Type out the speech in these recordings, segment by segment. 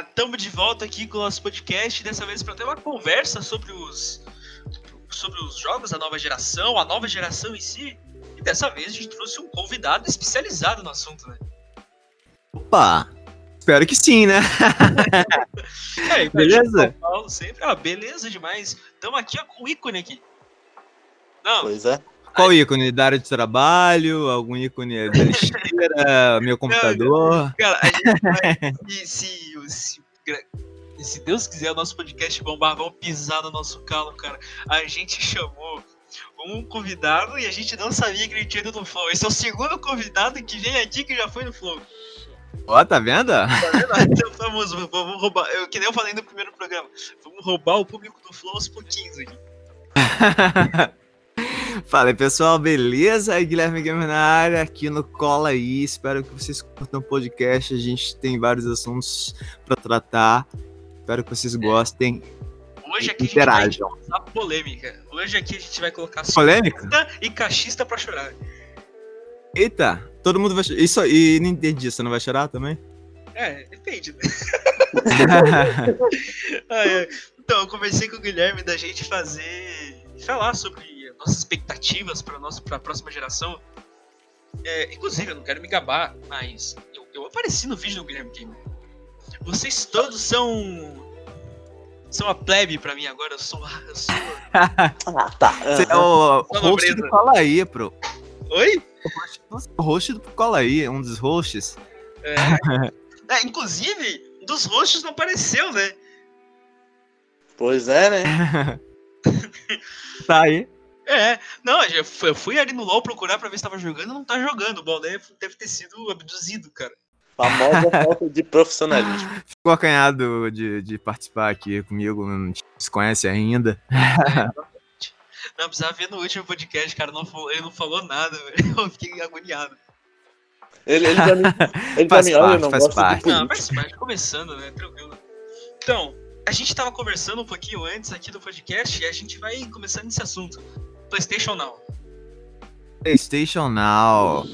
estamos de volta aqui com o nosso podcast, dessa vez para ter uma conversa sobre os sobre os jogos da nova geração, a nova geração em si. E dessa vez a gente trouxe um convidado especializado no assunto, né? Opa! Espero que sim, né? é, beleza? Paulo sempre. Ah, beleza demais. Estamos aqui ó, com o ícone aqui. Não. Pois é. Qual ícone? Da área de trabalho? Algum ícone da lixeira? meu computador? Cara, a gente vai, se, se, se Deus quiser, o nosso podcast bombar, vão pisar no nosso calo, cara. A gente chamou um convidado e a gente não sabia que ele tinha ido no Flow. Esse é o segundo convidado que vem aqui que já foi no Flow. Ó, oh, tá vendo? Tá vendo? Então, famoso, vamos roubar. Eu, que nem eu falei no primeiro programa. Vamos roubar o público do Flow aos pouquinhos aqui. Fala aí, pessoal, beleza? Guilherme Gamer na área, aqui no Cola aí. Espero que vocês curtam o podcast. A gente tem vários assuntos para tratar. Espero que vocês gostem. Hoje aqui Interajam. a gente vai polêmica. Hoje aqui a gente vai colocar polêmica e cachista para chorar. Eita, todo mundo vai chorar. Isso e não entendi, você não vai chorar também? É, depende, né? ah, é. Então, eu conversei com o Guilherme da gente fazer. falar sobre nossas expectativas para a próxima geração. É, inclusive, eu não quero me gabar, mas eu, eu apareci no vídeo do Guilherme Gamer. Vocês todos são. São a plebe pra mim agora, eu sou. Eu sou... ah, tá. Você é o host do Cola aí, pro. Oi? O host do Cola aí, um dos hosts. É. é, inclusive, um dos hosts não apareceu, né? Pois é, né? tá aí. É, não, eu fui ali no LoL procurar pra ver se tava jogando, não tá jogando. Bom, deve, deve ter sido abduzido, cara. Famosa falta de profissionalismo. Ficou acanhado de, de participar aqui comigo, não se conhece ainda. Não, precisava ver no último podcast, cara, não, ele não falou nada, velho. Eu fiquei agoniado. Ele, ele pra mim, ele faz pra mim, parte, não faz parte. Não, faz parte, começando, né, tranquilo. Então, a gente tava conversando um pouquinho antes aqui do podcast e a gente vai começando nesse assunto. PlayStation Now. PlayStation Now.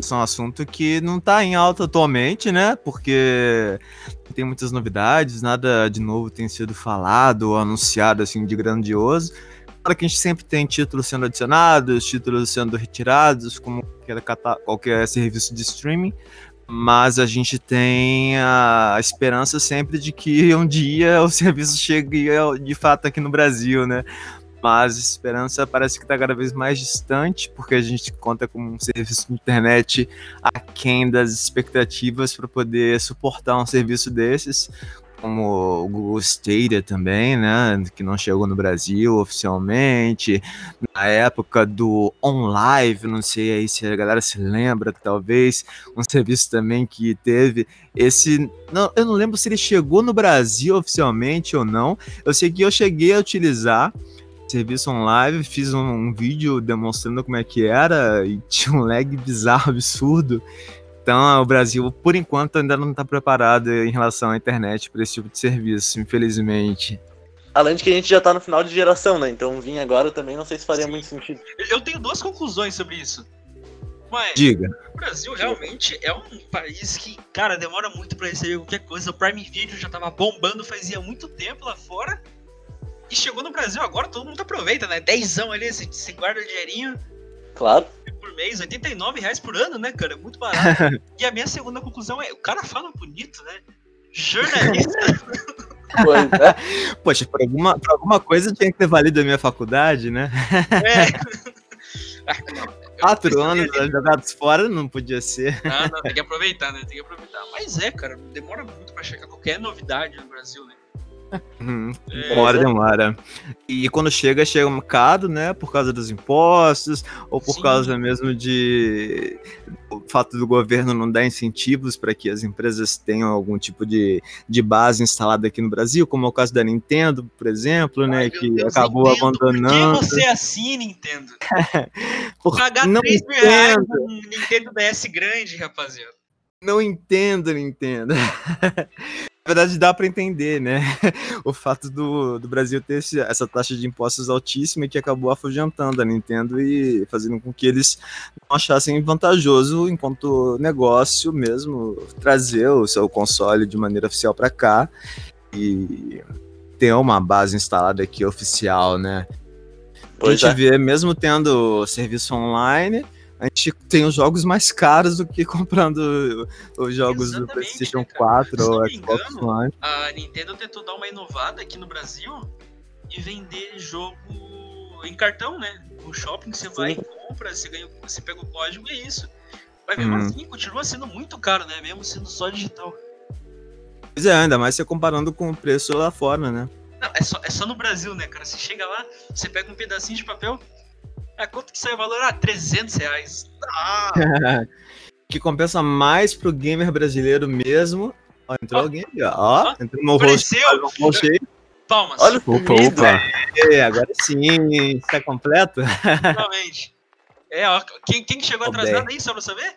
Isso é um assunto que não tá em alta atualmente, né? Porque tem muitas novidades, nada de novo tem sido falado ou anunciado assim de grandioso. Claro que a gente sempre tem títulos sendo adicionados, títulos sendo retirados, como qualquer, qualquer serviço de streaming, mas a gente tem a esperança sempre de que um dia o serviço chegue de fato aqui no Brasil, né? Mas a esperança parece que está cada vez mais distante, porque a gente conta com um serviço de internet aquém das expectativas para poder suportar um serviço desses, como o Google Stadia também, né, que não chegou no Brasil oficialmente, na época do OnLive, não sei aí se a galera se lembra, talvez, um serviço também que teve esse, não, eu não lembro se ele chegou no Brasil oficialmente ou não, eu sei que eu cheguei a utilizar, serviço online, fiz um, um, vídeo demonstrando como é que era e tinha um lag bizarro, absurdo. Então, o Brasil, por enquanto, ainda não está preparado em relação à internet para esse tipo de serviço, infelizmente. Além de que a gente já está no final de geração, né? Então, vir agora também não sei se faria Sim. muito sentido. Eu tenho duas conclusões sobre isso. Mas Diga. o Brasil realmente é um país que, cara, demora muito para receber qualquer coisa. O Prime Video já tava bombando fazia muito tempo lá fora. E chegou no Brasil agora, todo mundo aproveita, né? Dezão ali, você, você guarda o dinheirinho. Claro. Por mês, 89 reais por ano, né, cara? Muito barato. e a minha segunda conclusão é, o cara fala bonito, né? Jornalista. Pois é. Poxa, por alguma, por alguma coisa tinha que ter valido a minha faculdade, né? É. Quatro anos jogados fora não podia ser. Ah, não, tem que aproveitar, né? Tem que aproveitar. Mas é, cara, demora muito pra chegar qualquer novidade no Brasil, né? Uhum. Demora, demora. E quando chega, chega um bocado, né? Por causa dos impostos, ou por Sim. causa mesmo de o fato do governo não dar incentivos para que as empresas tenham algum tipo de, de base instalada aqui no Brasil, como é o caso da Nintendo, por exemplo, né? Ai, que Deus, acabou Nintendo, abandonando. Por que você é assim, Nintendo? por... Pagar não 3 mil reais um Nintendo DS grande, rapaziada. Não entendo, Nintendo. Na verdade, dá para entender, né? O fato do, do Brasil ter esse, essa taxa de impostos altíssima que acabou afugentando a Nintendo e fazendo com que eles não achassem vantajoso, enquanto negócio mesmo, trazer o seu console de maneira oficial para cá e ter uma base instalada aqui oficial, né? Pois a gente é. vê, mesmo tendo serviço online, a gente tem os jogos mais caros do que comprando os jogos do Exatamente, PlayStation né, cara? 4 Se não ou Xbox engano, One. A Nintendo tentou dar uma inovada aqui no Brasil e vender jogo em cartão, né? No shopping você vai e compra, você, ganha, você pega o código e é isso. Mas mesmo Uhum. assim, continua sendo muito caro, né? Mesmo sendo só digital. Pois é, ainda mais você comparando com o preço lá fora, né? Não, é só, é só no Brasil, né, cara? Você chega lá, você pega um pedacinho de papel, a quanto que sai o valor? Ah, 300 reais. Ah, que compensa mais pro gamer brasileiro mesmo. Ó, entrou alguém ali, ó. Ó, Ó, entrou no aí. Palmas, Olha o Opa, opa. É, agora sim, está completo? finalmente. É, ó, quem, quem que chegou Ó, atrasado aí, só pra saber?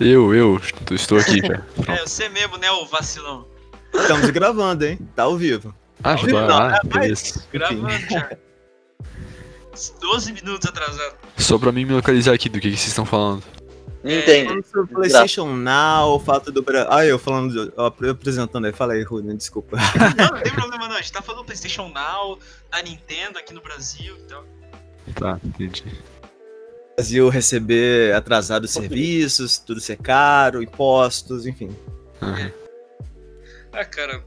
Eu, eu, estou aqui já. É, você mesmo, né, o vacilão. Estamos gravando, hein? Tá ao vivo. Ah, Ao vivo não, ah, é, beleza. Gravando já. 12 minutos atrasado. Só pra mim me localizar aqui do que, que vocês estão falando. Nintendo. Falando sobre PlayStation Now, o fato do Brasil. Ah, eu falando, eu apresentando aí. Fala aí, Rudney, desculpa. Não, não tem problema não. A gente tá falando do PlayStation Now, da Nintendo aqui no Brasil e tal. Tá, entendi. Brasil receber atrasado os serviços, tudo ser caro, impostos, enfim. Aham. Ah, cara.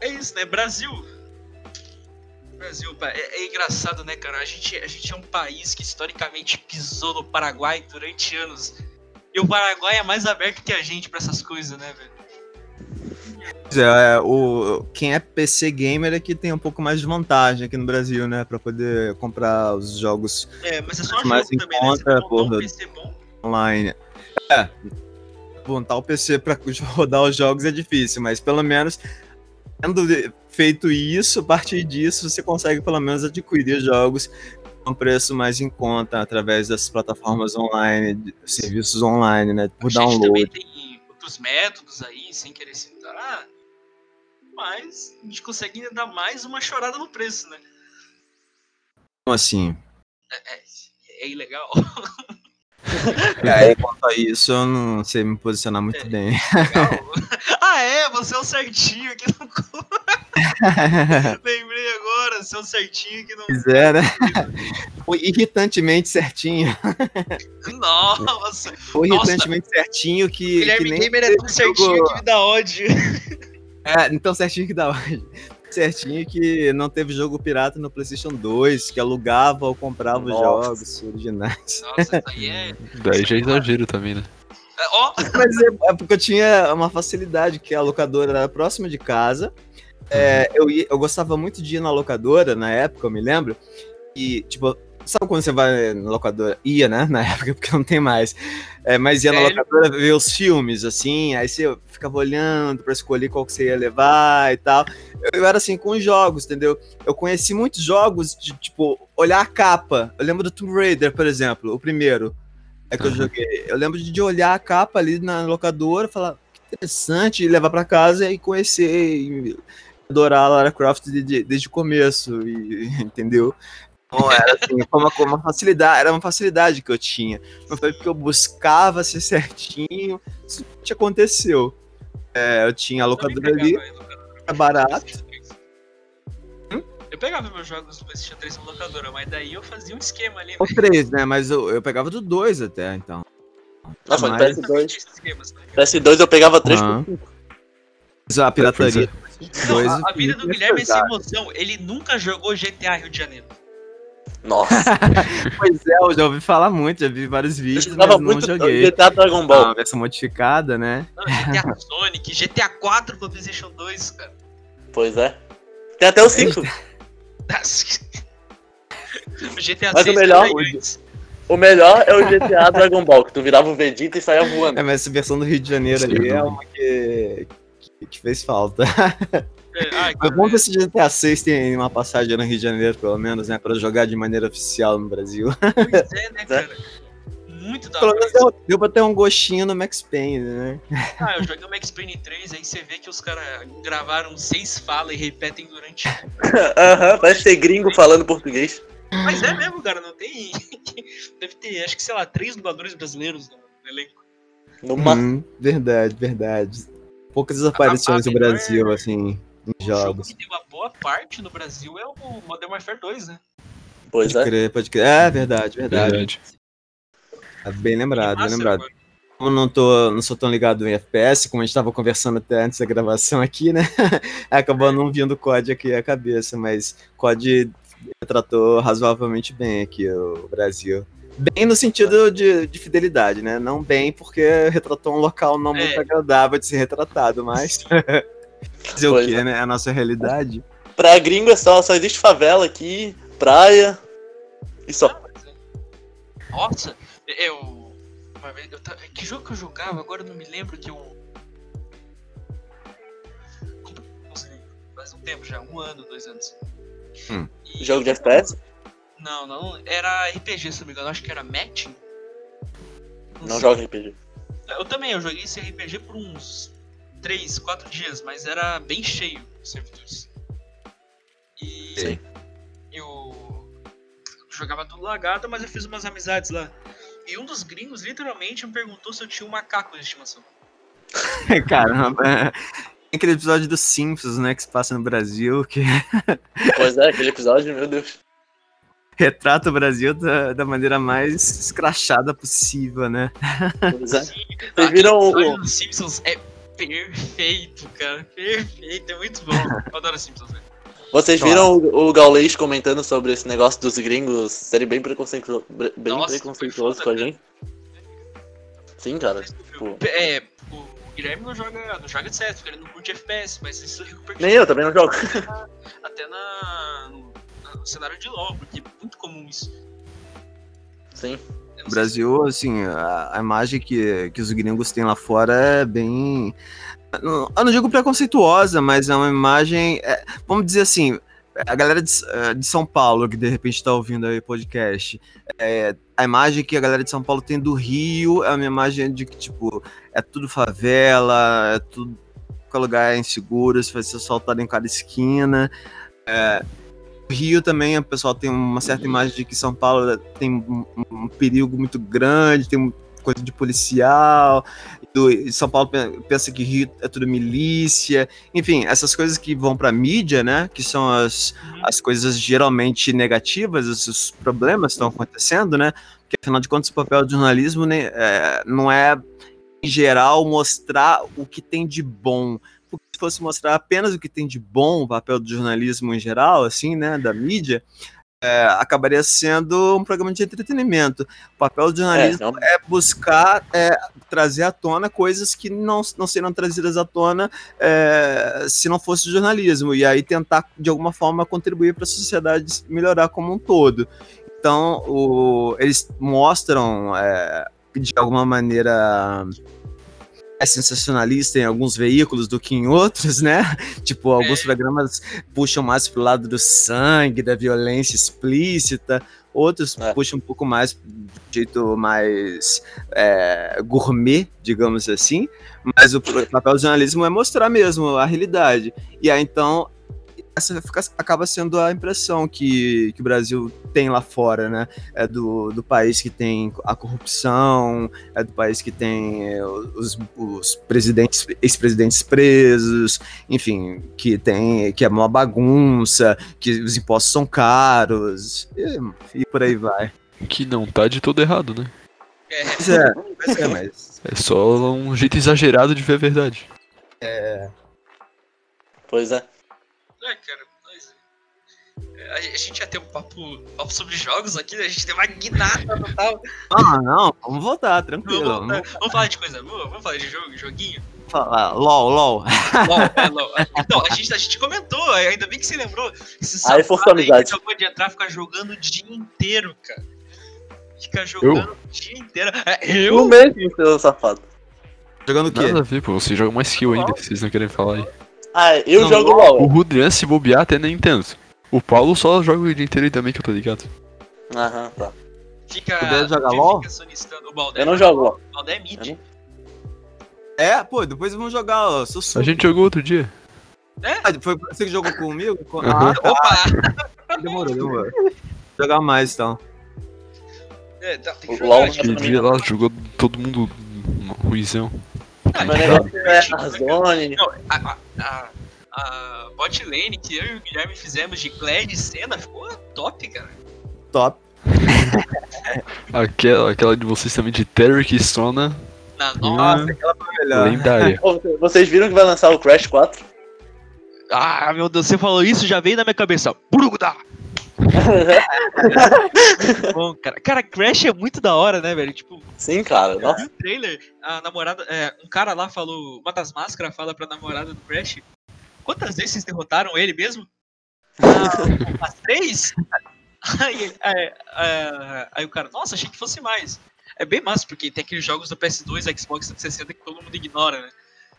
É isso, né? Brasil. Brasil, pá, é, é engraçado, né, cara? A gente, a gente é um país que historicamente pisou no Paraguai durante anos. E o Paraguai é mais aberto que a gente pra essas coisas, né, velho? Pois é, é, o, quem é PC gamer aqui tem um pouco mais de vantagem aqui no Brasil, né? Pra poder comprar os jogos É, mas é só Mais jogo em também, né? Você conta, vai montar um porra. PC bom. online. É, montar o PC pra rodar os jogos é difícil, mas pelo menos tendo feito isso, a partir disso você consegue pelo menos adquirir jogos com um preço mais em conta através das plataformas online, serviços online, né? Por A gente também download. tem outros métodos aí, sem querer citar. Mas a gente consegue ainda dar mais uma chorada no preço, né? Como assim? É, é ilegal. É, quanto a isso, eu não sei me posicionar muito bem. Legal. ah, é? Você é o certinho que não. Lembrei agora, você é o certinho que não. Pois é, né? Foi irritantemente certinho. Nossa! Foi Nossa. irritantemente certinho O que, que Guilherme nem Gamer é tão certinho jogo- que me dá ódio. É, então certinho que dá hoje. Certinho que não teve jogo pirata no PlayStation 2, que alugava ou comprava os Nossa. jogos originais. Nossa, isso aí é. Daí já é exagero também, né? é, Ó, Mas é, é porque eu tinha uma facilidade, que a locadora era próxima de casa. É, eu, ia- eu gostava muito de ir na locadora, na época, eu me lembro. E, tipo, sabe quando você vai na locadora? Ia, né? Na época, porque não tem mais. É, mas ia na Velho. locadora ver os filmes, assim, aí você ficava olhando pra escolher qual que você ia levar e tal. Eu, eu era assim com os jogos, entendeu? Eu conheci muitos jogos de, tipo, olhar a capa. Eu lembro do Tomb Raider, por exemplo, o primeiro. É que eu Uhum. joguei. Eu lembro de, de olhar a capa ali na locadora, falar que interessante, e levar pra casa e conhecer e adorar a Lara Croft de- de- desde o começo, e, entendeu? Então, era assim, foi uma, uma facilidade, era uma facilidade que eu tinha. Não foi porque eu buscava ser certinho, simplesmente aconteceu. É, eu tinha a locadora ali, eu pegava, era barato. Eu pegava meus jogos do PlayStation 3 na locadora, mas daí eu fazia um esquema ali. O velho. 3, né? Mas eu, eu pegava do 2 até, então. Nossa, mas Mas- PS2, Esses esquemas, né? PS2 eu pegava 3 Aham. por Mas a pirataria. Não, Dois a, a vida do Guilherme é sem emoção. Ele nunca jogou GTA Rio de Janeiro. Nossa, Pois é, eu já ouvi falar muito, já vi vários eu vídeos, mas jogava não muito joguei. GTA Dragon Ah, Ball. uma versão modificada, né? Não, GTA Sonic, GTA 4 pro PlayStation 2, cara. Pois é. Tem até o 5. O GTA Mas o 6 melhor- também antes. O melhor é o GTA Dragon Ball, que tu virava o Vegeta e saia voando. É, mas essa versão do Rio de Janeiro Sim. ali é uma que, que, que fez falta. É, ai, Mas cara, vamos ver se GTA 6 tem uma passagem no Rio de Janeiro, pelo menos, né? Pra jogar de maneira oficial no Brasil. Pois é, né, cara? muito da Pelo menos deu, deu pra ter um gostinho no Max Payne, né? Ah, eu joguei o Max Payne 3, aí você vê que os caras gravaram seis falas e repetem durante. Aham, parece ser gringo falando português. Mas é mesmo, cara, não tem. Deve ter, acho que, sei lá, três dubladores brasileiros no no elenco. Numa... Hum, verdade, verdade. Poucas aparições a no melhor- Brasil, assim, em O jogo jogos. que tem uma boa parte no Brasil é o Modern Warfare 2, né? Pois Pode é. crer, pode crer. É, verdade, verdade. Verdade. É Bem lembrado, bem Massa, lembrado. mano. Como eu não, tô, não sou tão ligado em FPS, como a gente tava conversando até antes da gravação aqui, né? Acabou não vindo o COD aqui à cabeça, mas COD tratou razoavelmente bem aqui o Brasil. Bem no sentido de, de fidelidade, né? Não bem porque retratou um local não muito É. agradável de ser retratado, mas. Dizer o Pois quê, é. né? É a nossa realidade. Pra gringo é só, só existe favela aqui, praia e só. Ah, é. Nossa, eu. Uma vez, eu ta- que jogo que eu jogava? Agora eu não me lembro que eu. Não sei, Faz um tempo já, um ano, dois anos. Hum. E- Jogo de FPS? Não, não, era RPG, se não me engano, acho que era Matching. Não sei. joga RPG. Eu também, eu joguei esse RPG por uns 3, 4 dias, mas era bem cheio os servidores. E Sim. eu jogava tudo lagado, mas eu fiz umas amizades lá. E um dos gringos literalmente me perguntou se eu tinha um macaco de estimação. Caramba. Tem aquele episódio dos Simpsons, né? Que se passa no Brasil, que Pois é, aquele episódio, meu Deus. retrata o Brasil da, da maneira mais escrachada possível, né? Pois é. Sim, Vocês viram o- episódio dos Simpsons é perfeito, cara. Perfeito, é muito bom. Eu adoro Simpsons, velho. Vocês Claro. viram o, o Gaulês comentando sobre esse negócio dos gringos serem bem, preconceituosos, bem Nossa, preconceituosos com a gente? Sim, cara. Pô. É, o Guilherme não joga, não joga de certo, ele não curte FPS, mas isso repercutiu Nem eu também não jogo. até na, no, no cenário de LoL, porque é muito comum isso. Sim. Sei Brasil, assim, a, a imagem que, que os gringos têm lá fora é bem. Eu não digo preconceituosa, mas é uma imagem. é, vamos dizer assim, a galera de, eh, de São Paulo, que de repente tá ouvindo aí o podcast, é, a imagem que a galera de São Paulo tem do Rio é uma imagem de que, tipo, é tudo favela, é tudo. Qualquer lugar é inseguro, você vai ser assaltado em cada esquina. É, o Rio também, o pessoal tem uma certa imagem de que São Paulo tem um, um perigo muito grande, tem coisa de policial. Do, São Paulo pe- pensa que Rio é tudo milícia. Enfim, essas coisas que vão pra mídia, né? Que são as, as coisas geralmente negativas, esses problemas estão acontecendo, né? Porque afinal de contas, o papel do jornalismo né, é, não é, em geral, mostrar o que tem de bom. Se fosse mostrar apenas o que tem de bom, o papel do jornalismo em geral, assim, né? Da mídia, é, acabaria sendo um programa de entretenimento. O papel do É, jornalismo não, é buscar é, trazer à tona coisas que não, não seriam trazidas à tona é, se não fosse jornalismo, e aí tentar, de alguma forma, contribuir para a sociedade melhorar como um todo. Então, o- eles mostram, é, de alguma maneira, é sensacionalista em alguns veículos do que em outros, né? Tipo, alguns É. programas puxam mais pro lado do sangue, da violência explícita, outros É. puxam um pouco mais do jeito mais é, gourmet, digamos assim, mas o papel do jornalismo é mostrar mesmo a realidade. E aí, então, essa fica- acaba sendo a impressão que, que o Brasil tem lá fora, né? É do, do país que tem a corrupção, é do país que tem é, os, os presidentes, ex-presidentes presos, enfim, que tem que é uma bagunça, que os impostos são caros, e, e por aí vai. Que não tá de todo errado, né? É, Pois é, pois é, mas É só um jeito exagerado de ver a verdade. Pois é. É, cara, mas. é, A a gente ia ter um papo, papo sobre jogos aqui, né? A gente deu uma guinada total. Ah, não, vamos voltar, tranquilo. Vamos, voltar. vamos falar de coisa boa? Vamos falar de jogo, joguinho? falar. LOL, LOL. LOL, é, LOL. Então, a gente, a gente comentou, ainda bem que você lembrou. Esse Aí a amizade. acabou de entrar, ficar jogando o dia inteiro, cara. Fica jogando o dia inteiro. É, eu? Mesmo, seu safado. Jogando o quê? Nada a ver, pô. Você joga mais que eu ainda, que vocês não querem falar aí. Ah, eu Não, jogo O LOL. Rudrian, se bobear, até nem entendo. O Paulo só joga o dia inteiro aí também, que eu tô ligado. Aham, tá. Fica. Puder jogar LOL? O Baldé, Eu não jogo LOL. O Baldé é mid. É, pô, depois vamos jogar, ó. Sou A gente jogou outro dia. Ah, Foi você que jogou comigo? Ah, tá. Opa! Demorou, demorou. Jogar mais então. É, tá, tem que O jogar, LOL gente. Aquele dia lá jogou todo mundo ruizão. Ah, Meu gente, negócio é gente, a zone. Não, a, a, a, a bot lane que eu e o Guilherme fizemos de Claire e Senna ficou top, cara. Top. Aquela, aquela de vocês também de Terry e Sona, Na Hum. nossa. Melhor. lendária. Vocês viram que vai lançar o Crash 4? Ah, meu Deus, você falou isso, já veio na minha cabeça. Burugudá! Bom, cara. Cara, Crash é muito da hora, né, velho? Tipo, Sim, cara. Nossa. vi o trailer, a namorada. É, um cara lá falou. Uma das máscaras fala pra namorada do Crash. Quantas vezes vocês derrotaram ele mesmo? Ah, as três? Aí, é, aí o cara, nossa, achei que fosse mais. É bem massa, porque tem aqueles jogos do PS2 e Xbox 360 que todo mundo ignora, né?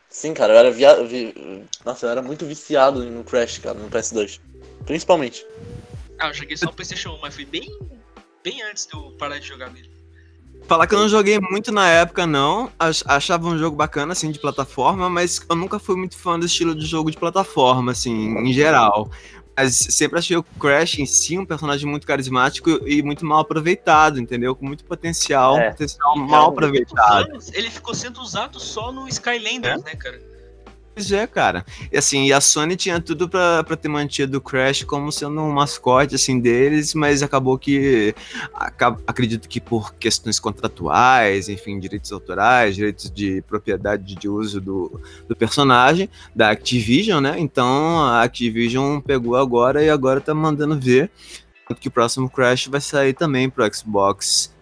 Sim, cara, eu era via... vi- Nossa, eu era muito viciado no Crash, cara, no PS2. Principalmente. Ah, eu joguei só no PlayStation 1, mas foi bem, bem antes de eu parar de jogar mesmo. Falar que eu não joguei muito na época, não. Ach- Achava um jogo bacana, assim, de plataforma, mas eu nunca fui muito fã do estilo de jogo de plataforma, assim, em geral. Mas sempre achei o Crash em si um personagem muito carismático e muito mal aproveitado, entendeu? Com muito potencial, É. potencial mal aproveitado. Anos, ele ficou sendo usado só no Skylanders, né, cara? Pois é, cara. E assim, a Sony tinha tudo pra, pra ter mantido o Crash como sendo um mascote, assim, deles, mas acabou que. aca- acredito que por questões contratuais, enfim, direitos autorais, direitos de propriedade de uso do, do personagem, da Activision, né? Então a Activision pegou agora e agora tá mandando ver. Que o próximo Crash vai sair também pro Xbox.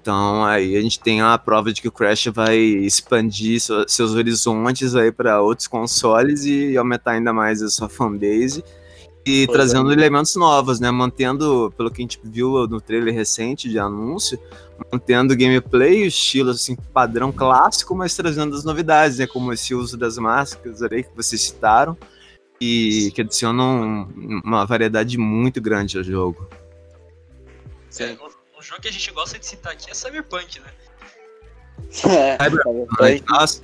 Então aí a gente tem a prova de que o Crash vai expandir so- seus horizontes aí para outros consoles e aumentar ainda mais a sua fanbase e Pois trazendo elementos novos, né? Mantendo, pelo que a gente viu no trailer recente de anúncio, mantendo o gameplay, o estilo assim padrão clássico, mas trazendo as novidades, né? Como esse uso das máscaras aí que vocês citaram e que adicionam uma variedade muito grande ao jogo. É, um, jogo que a gente gosta de citar aqui é Cyberpunk, né? É, Mas, nossa,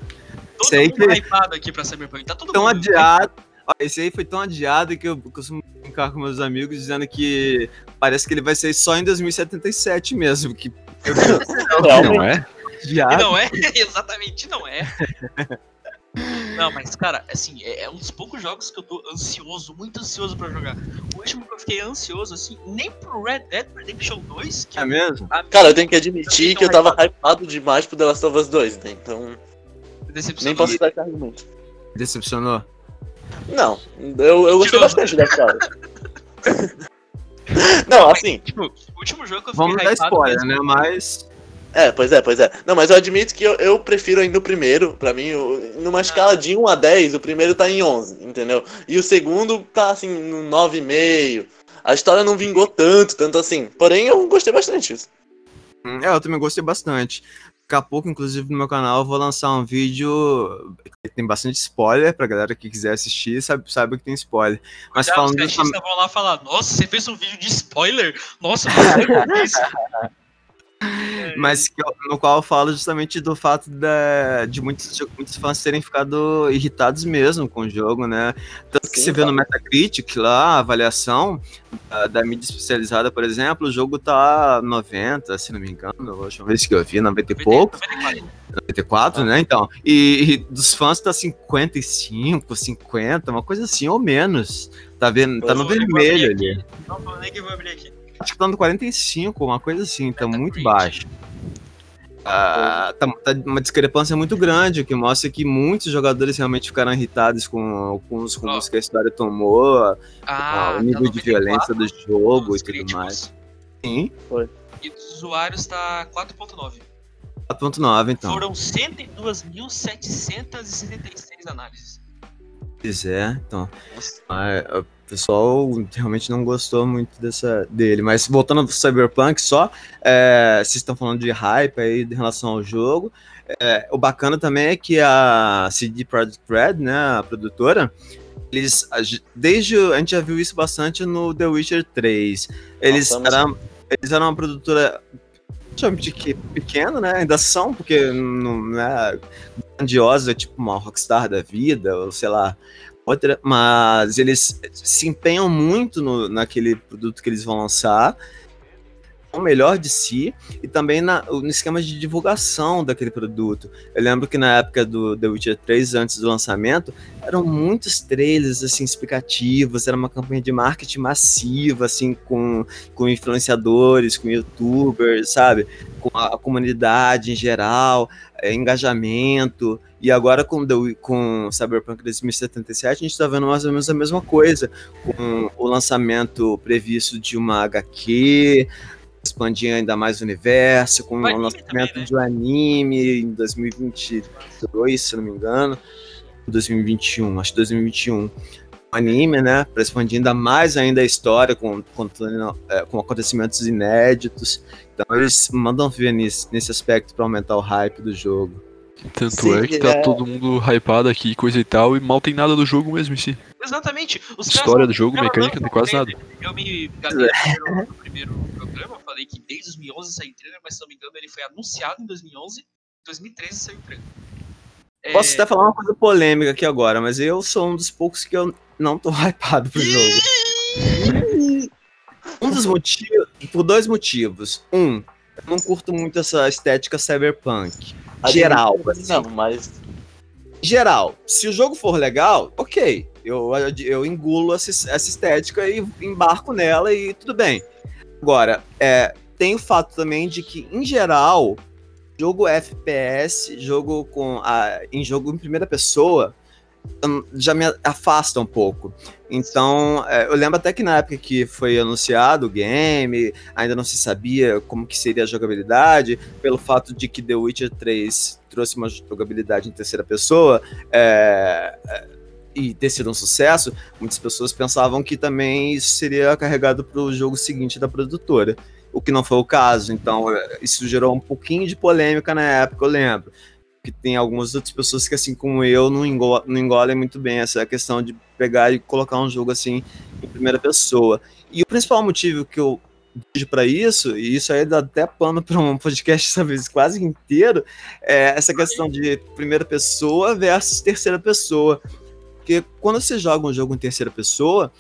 Todo Sei mundo que- hypado aqui pra Cyberpunk. Tá todo tão mundo. adiado. Esse aí foi tão adiado que eu costumo brincar com meus amigos dizendo que parece que ele vai sair só em 2077 mesmo. Que céu, Realmente. Não é? E adiado. não é? Exatamente, não é. Não, mas, cara, assim, é, é um dos poucos jogos que eu tô ansioso, muito ansioso pra jogar. O último que eu fiquei ansioso, assim, nem pro Red Dead Redemption 2, que É mesmo? a Cara, eu tenho que admitir que eu tava hypado demais pro The Last of Us 2, né? Então, decepcionou. nem posso dar esse argumento. Decepcionou? Não, eu, eu gostei bastante da história. Não, assim, Tipo, o último jogo que eu fiquei Vamos dar spoiler, mesmo- né? Mas. É, pois é, pois é. Não, mas eu admito que eu, eu prefiro ainda o primeiro. Pra mim, o- numa escala de 1 a 10, o primeiro tá em 11, entendeu? E o segundo tá, assim, no 9,5. A história não vingou tanto, tanto assim. Porém, eu gostei bastante disso. hum, É, eu também gostei bastante. Daqui a pouco, inclusive, no meu canal, eu vou lançar um vídeo que tem bastante spoiler pra galera que quiser assistir, sabe, sabe que tem spoiler. Mas Já os falando caixistas justamente. vão lá falar, nossa, você fez um vídeo de spoiler? Nossa, como isso. Mas que eu- no qual eu falo justamente do fato da- de muitos, muitos fãs terem ficado irritados mesmo com o jogo, né? Tanto que Sim, você vê no. Metacritic lá, a avaliação da, da mídia especializada, por exemplo, o jogo tá 90, se não me engano, a última vez que eu vi, 90 e pouco, 94. 94, né? Então, e, e dos fãs tá 55, 50, uma coisa assim, ou menos. Tá vendo? Tá no vermelho ali. Não, não, nem que eu vou abrir aqui. Acho que tá no 45, uma coisa assim, tá muito baixo. Ah, tá, tá uma discrepância muito grande, que mostra que muitos jogadores realmente ficaram irritados com, com os rumos que a história tomou, Ah, o nível tá de violência 94 do jogo e tudo críticos, mais. Sim, E dos usuários tá 4.9. 4.9 então. Foram 102.776 análises. Pois é, então. Ah, o pessoal realmente não gostou muito dessa dele. Mas voltando pro Cyberpunk só, é, vocês estão falando de hype aí em relação ao jogo. É, o bacana também é que a CD Projekt Red, né, a produtora, eles desde a gente já viu isso bastante no The Witcher 3. Eles Nossa, eram eles eram uma produtora relativamente que pequeno, né? Ainda são, porque não, não é grandiosa, tipo uma Rockstar da vida, ou sei lá, outra, mas eles se empenham muito no, naquele produto que eles vão lançar, o melhor de si e também na, no esquema de divulgação daquele produto. Eu lembro que na época do The Witcher 3, antes do lançamento, eram muitos trailers assim explicativos, era uma campanha de marketing massiva assim com, com influenciadores, com youtubers, sabe? Com a, a comunidade em geral, é, engajamento. E agora com, The, com Cyberpunk 2077 a gente está vendo mais ou menos a mesma coisa, com o lançamento previsto de uma HQ, expandir ainda mais o universo, com o, O lançamento também, né? de um anime em 2022, se não me engano, 2021, acho que 2021. Um anime, né, para expandir ainda mais ainda a história com, com, é, com acontecimentos inéditos. Então eles mandam ver nesse, nesse aspecto para aumentar o hype do jogo. Tanto Sim, é que tá é. todo mundo hypado aqui, coisa e tal, e mal tem nada do jogo mesmo em si. Exatamente. Os História caras do jogo, mecânica, não não tem quase nada. Eu me enganei no, no primeiro programa, eu falei que desde 2011 saiu trailer, mas se não me engano ele foi anunciado em 2011, em 2013 saiu o trailer. É, Posso até falar uma coisa polêmica aqui agora, mas eu sou um dos poucos que eu não tô hypado pro jogo. Um dos motivos, por dois motivos. Um, eu não curto muito essa estética cyberpunk. Geral, assim. Não, mas. Geral, se o jogo for legal, ok. Eu, eu engulo essa, essa estética e embarco nela e tudo bem. Agora, é, tem o fato também de que, em geral, jogo FPS, jogo com a, em jogo em primeira pessoa, já me afasta um pouco. Então, é, eu lembro até que na época que foi anunciado o game, ainda não se sabia como que seria a jogabilidade, pelo fato de que The Witcher 3 trouxe uma jogabilidade em terceira pessoa, é, é, e ter sido um sucesso, muitas pessoas pensavam que também isso seria carregado para o jogo seguinte da produtora, o que não foi o caso. Então, é, isso gerou um pouquinho de polêmica na época, eu lembro. Que tem algumas outras pessoas que, assim como eu, não, engo não engolem muito bem essa questão de pegar e colocar um jogo assim em primeira pessoa. E o principal motivo que eu vejo para isso, e isso aí dá até pano para um podcast talvez quase inteiro, é essa questão de primeira pessoa versus terceira pessoa. Porque quando você joga um jogo em terceira pessoa,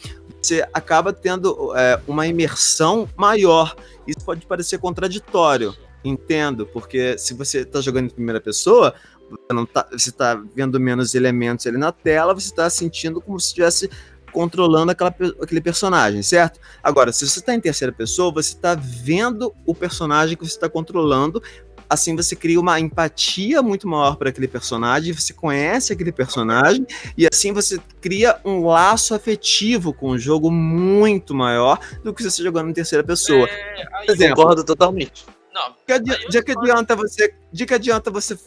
você acaba tendo é, uma imersão maior. Isso pode parecer contraditório, entendo, porque se você está jogando em primeira pessoa, você não tá, você está vendo menos elementos ali na tela, você está sentindo como se estivesse controlando aquela, aquele personagem, certo? Agora, se você está em terceira pessoa, você está vendo o personagem que você está controlando. Assim você cria uma empatia muito maior para aquele personagem, você conhece aquele personagem e assim você cria um laço afetivo com o jogo muito maior do que você jogando em terceira pessoa. É, Por exemplo, Concordo totalmente. Não, de que, adi- de que adianta você. De que adianta você.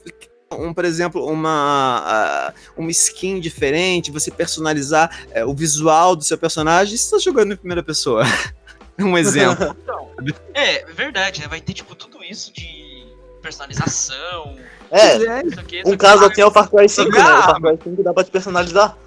Um, por exemplo, uma, ah, uma skin diferente, você personalizar é, o visual do seu personagem se você tá jogando em primeira pessoa. um exemplo. Então, é, verdade, né? Vai ter, tipo, tudo isso de personalização. É, um caso assim é o Far Cry 5, né? O Ah, Far Cry 5 dá pra te personalizar.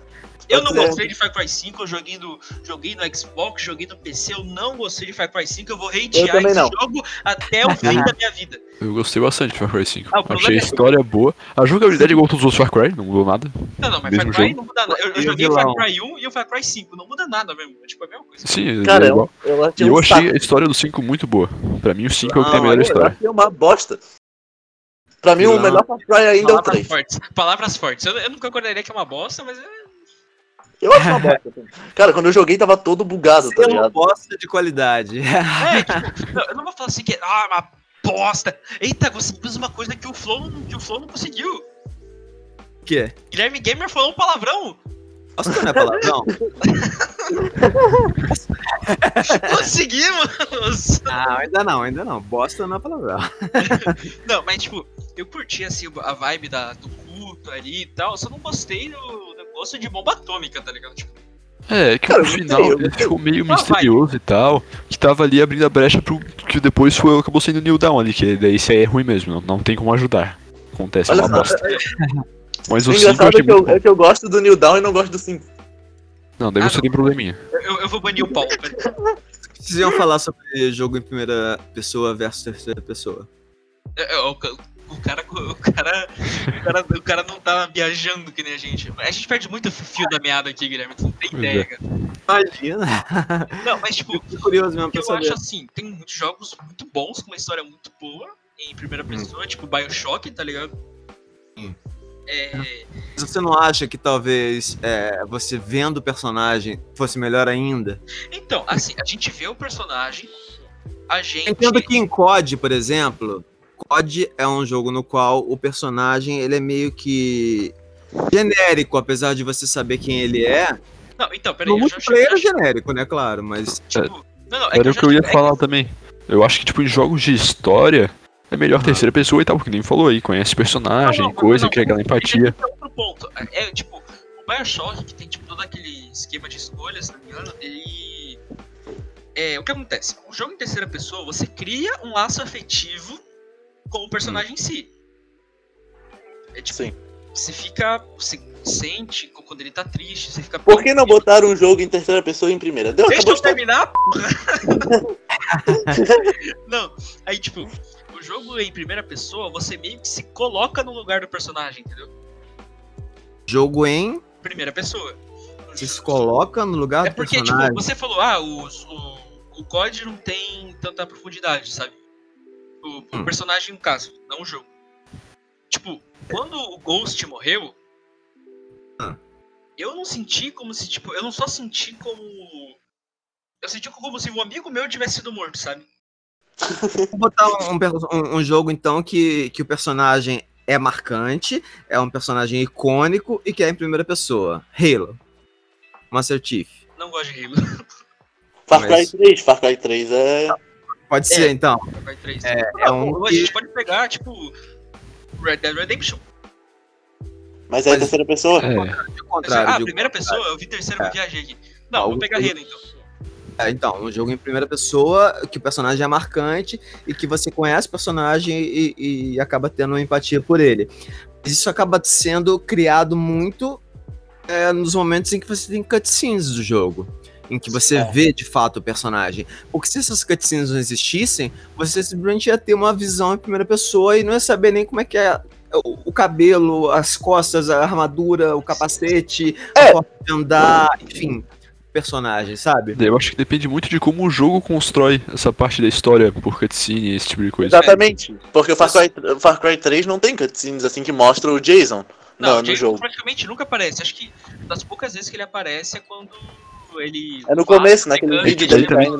Eu não gostei de Far Cry 5, eu joguei no, joguei no Xbox, joguei no PC, eu não gostei de FarRy 5, eu vou hatear esse não. jogo até o fim da minha vida. Eu gostei bastante de Far Cry 5. Ah, o Achei a é- história boa. A jogabilidade é igual a todos os outros Far Cry, não mudou nada. Não, não, mas Mesmo Far Cry jogo? não muda nada. Eu, eu o joguei o? Far Cry 1 e o Far Cry 5, não muda nada mesmo. É tipo a mesma coisa. Sim, Cara, é eu, igual. eu achei eu um achei a história do 5 muito boa. Pra mim, o 5 é o que tem a Não, melhor eu história. Eu uma bosta. Pra mim, o Não. melhor Far Cry ainda é o Palavras 3. fortes. Palavras fortes. Eu, eu não concordaria que é uma bosta, mas é. Eu acho uma bosta. assim. Cara, quando eu joguei tava todo bugado, tá Selo ligado? bosta de qualidade. É, tipo, não, eu não vou falar assim que é ah, uma bosta. Eita, você fez uma coisa que o Flow, não- que o Flow não conseguiu. O quê? Guilherme Gamer falou um palavrão. Nossa, não é palavrão? Conseguimos! Não, ainda não, ainda não. Bosta não é palavrão. Não, mas tipo, eu curti assim a vibe da, do culto ali e tal, só não gostei do negócio de bomba atômica, tá ligado? Tipo, É, que Cara, no eu final eu ele ficou meio Uma misterioso e tal, que tava ali abrindo a brecha pro que depois foi, acabou sendo o New Down ali, que daí isso aí é ruim mesmo, não, não tem como ajudar. Acontece, é Olha uma só, bosta. Mas o o 5 eu engraçado achei é que, eu, é que eu gosto do New Down e não gosto do 5. Não, daí Ah, você não. tem probleminha. eu, eu vou banir o Paulo. velho. vocês iam falar sobre jogo em primeira pessoa versus terceira pessoa? É, é, o, ca- o cara, o, cara, o, cara, o cara não tá viajando que nem a gente. A gente perde muito fio da meada aqui, Guilherme. Tu não tem Pois ideia, é. cara. Imagina. Não, mas tipo, curioso mesmo eu acho assim, tem muitos jogos muito bons, com uma história muito boa, em Hum. primeira pessoa, tipo Bioshock, tá ligado? Sim. É, Mas Você não acha que talvez é, você vendo o personagem fosse melhor ainda? então, assim, a gente vê o personagem, a gente. Entendo que em COD, por exemplo, COD é um jogo no qual o personagem ele é meio que genérico, apesar de você saber quem ele é. Não, então, peraí, No eu já multiplayer é genérico, né? Claro, mas tipo, não, não, é Era o já que eu ia é falar também. Eu acho que, tipo, em jogos de história, é melhor Ah. terceira pessoa e tal, porque nem falou aí, conhece personagem, Não, não, coisa, não, cria aquela é empatia. que é outro ponto. É, é, tipo, o Bioshock, que tem tipo todo aquele esquema de escolhas, se não me engano, ele. É, o que acontece? O jogo em terceira pessoa, você cria um laço afetivo com o personagem em si. É tipo, Sim. você fica. Você sente quando ele tá triste, você fica. Por que não botaram um jogo em terceira pessoa em primeira? Deu, Deixa eu de terminar, porra! não, aí tipo, o jogo em primeira pessoa, você meio que se coloca no lugar do personagem, entendeu? jogo em Primeira pessoa. você se coloca no lugar É do porque, personagem. tipo, você falou, ah, os- o, o COD não tem tanta profundidade, sabe? O, o Hum. personagem, no caso, não o jogo. Tipo, quando o Ghost morreu, Ah. eu não senti como se, tipo, eu não só senti como. Eu senti como se um amigo meu tivesse sido morto, sabe? Vou botar um, um- um jogo, então, que, que o personagem é marcante, é um personagem icônico e que é em primeira pessoa. Halo. Master Chief. Não gosto de Halo. Far Cry Mas- 3, Far Cry 3 é. Pode ser, então. Cry 3. É, é um a gente pode pegar, tipo, Red Dead Redemption. Mas é Mas- terceira pessoa. É, de contrário. ah, primeira pessoa, eu vi terceiro, É. eu viajei aqui. Não, Ah, vou pegar Halo então. É, então, um jogo em primeira pessoa, que o personagem é marcante e que você conhece o personagem e, e acaba tendo uma empatia por ele. Isso acaba sendo criado muito é, nos momentos em que você tem cutscenes do jogo. Em que você É. vê de fato o personagem. Porque se essas cutscenes não existissem, você simplesmente ia ter uma visão em primeira pessoa e não ia saber nem como é que é o, o cabelo, as costas, a armadura, o capacete, É. a forma de andar, enfim, personagem, sabe? eu acho que depende muito de como o jogo constrói essa parte da história por cutscene e esse tipo de coisa. Exatamente. Porque o Far Cry, Far Cry 3 não tem cutscenes assim que mostra o Jason Não, no, o no jogo. praticamente nunca aparece. Acho que das poucas vezes que ele aparece é quando ele. É no começo, naquele pegando vídeo dele também-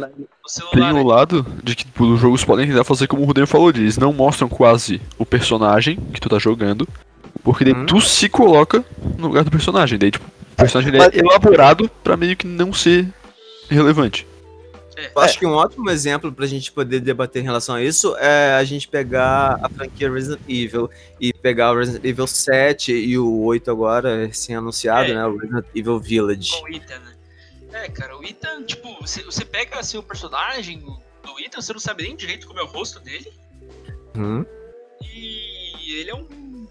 Tem o né? lado de que tipo, os jogos podem tentar fazer como o Rodrigo falou, eles não mostram quase o personagem que tu tá jogando, porque daí Uhum. tu se coloca no lugar do personagem. Daí, tipo, o personagem é elaborado pra meio que não ser relevante. Eu acho que um ótimo exemplo pra gente poder debater em relação a isso é a gente pegar a franquia Resident Evil e pegar o Resident Evil 7 e o 8 agora, recém-anunciado, É. né? O Resident Evil Village. Com o Ethan, né? É, cara, o Ethan, tipo, você, você pega assim, o personagem do Ethan, você não sabe nem direito como é o rosto dele. Uhum. E ele é um.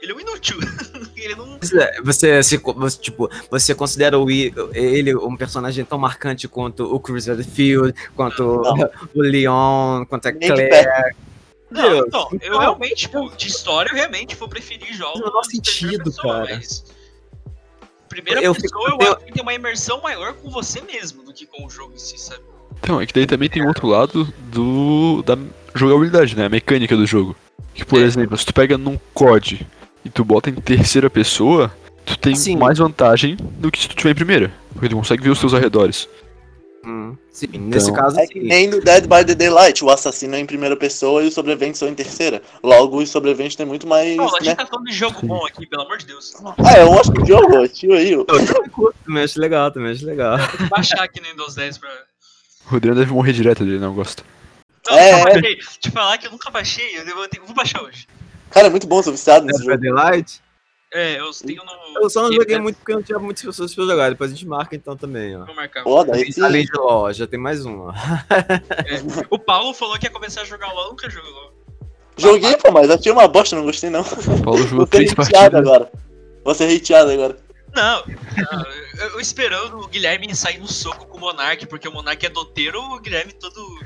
Ele é um inútil. ele não. É, Você, se, tipo, você considera o, ele um personagem tão marcante quanto o Chris Redfield, quanto Não. o Leon, quanto a Claire? Não, Deus, então, eu realmente, tipo, de história, eu realmente vou preferir jogos. Faz o menor de terceira sentido, pessoa, cara. Mas... Primeira Eu pessoa, fico- eu eu- acho que tem uma imersão maior com você mesmo do que com o jogo em si, sabe? Então, é que daí também tem outro lado do da jogabilidade, né? A mecânica do jogo. Que, por É. exemplo, se tu pega num COD e tu bota em terceira pessoa, tu tem Sim. mais vantagem do que se tu tiver em primeira. Porque tu consegue ver os teus arredores. Hum, sim, nesse Então- caso, É que nem no Dead by the Daylight, o assassino é em primeira pessoa e os sobreviventes são em terceira. Logo, os sobreviventes têm muito mais. Não, a gente né? tá falando de jogo bom aqui, pelo amor de Deus. Ah, é um ótimo jogo, tio aí. Eu também acho legal, também acho legal. Vou baixar aqui no Windows 10 pra. O Rodrigo deve morrer direto dele, não gosta. Não, É, nunca é. baixei. Te falar que eu nunca baixei, eu devo- eu vou baixar hoje. Cara, é muito bom, sou viciado nesse Dead by jogo. Daylight. É, eu tenho no. Eu só não joguei muito porque não tinha muitas pessoas pra jogar. Depois a gente marca então também, ó. Vou marcar. Foda, sim. Além de LOL, já tem mais um, ó. O Paulo falou que ia começar a jogar LOL, nunca jogou. Joguei, pô, mas achei uma bosta, não gostei não. O Paulo jogou três hateado partidas. agora. Vou ser hateado agora. Não, não, eu, eu esperando o Guilherme sair no soco com o Monark, porque o Monark é doteiro, o Guilherme todo.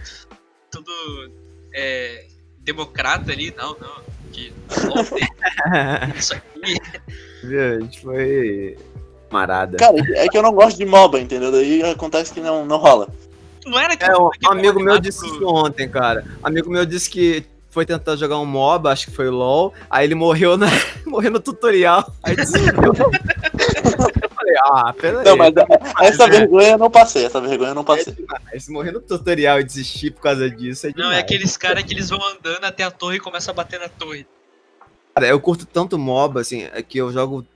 todo. É, democrata ali. Não, não. Que, isso aqui. Viu? A gente foi. Marada. Cara, é que eu não gosto de MOBA, entendeu? Daí acontece que não, não rola. Não era que É, um que amigo meu disse pro- isso ontem, cara. Um amigo meu disse que foi tentar jogar um MOBA, acho que foi LOL, aí ele morreu, na... morreu no tutorial. Aí desistiu. falei, ah, peraí. Não, mas essa é. vergonha eu não passei, essa vergonha eu não É passei. Se morrer no tutorial e desistir por causa disso, é demais. Não, é aqueles caras que eles vão andando até a torre e começam a bater na torre. Cara, eu curto tanto MOBA, assim, é que eu jogo.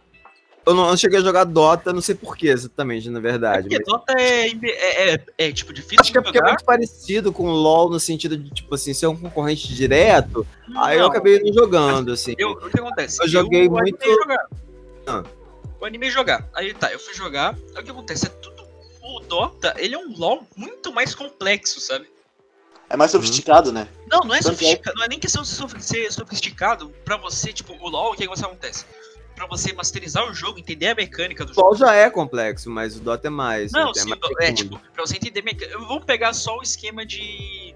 Eu não, eu não cheguei a jogar Dota, não sei porquê exatamente, na É verdade. porque mas- Dota é, é, é, é, tipo difícil Acho que é porque é jogar. muito parecido com o LoL no sentido de, tipo assim, ser um concorrente direto. Aí eu Não, acabei não jogando, assim. Eu, o que acontece? Eu joguei eu muito-. Ah. Eu animei jogar. Aí tá, eu fui jogar. Aí o que acontece? É tudo. O Dota, ele é um LoL muito mais complexo, sabe? É mais sofisticado, né? Não, não é Tanto é- sofisticado. Não é nem questão de ser sofisticado pra você, tipo, o LoL, o que, que você acontece? Pra você masterizar o jogo, entender a mecânica do O jogo. LoL já é complexo, mas o Dota é mais. Não, né? sim, mais o- é tipo, pra você entender mecânica. Vamos pegar só o esquema de.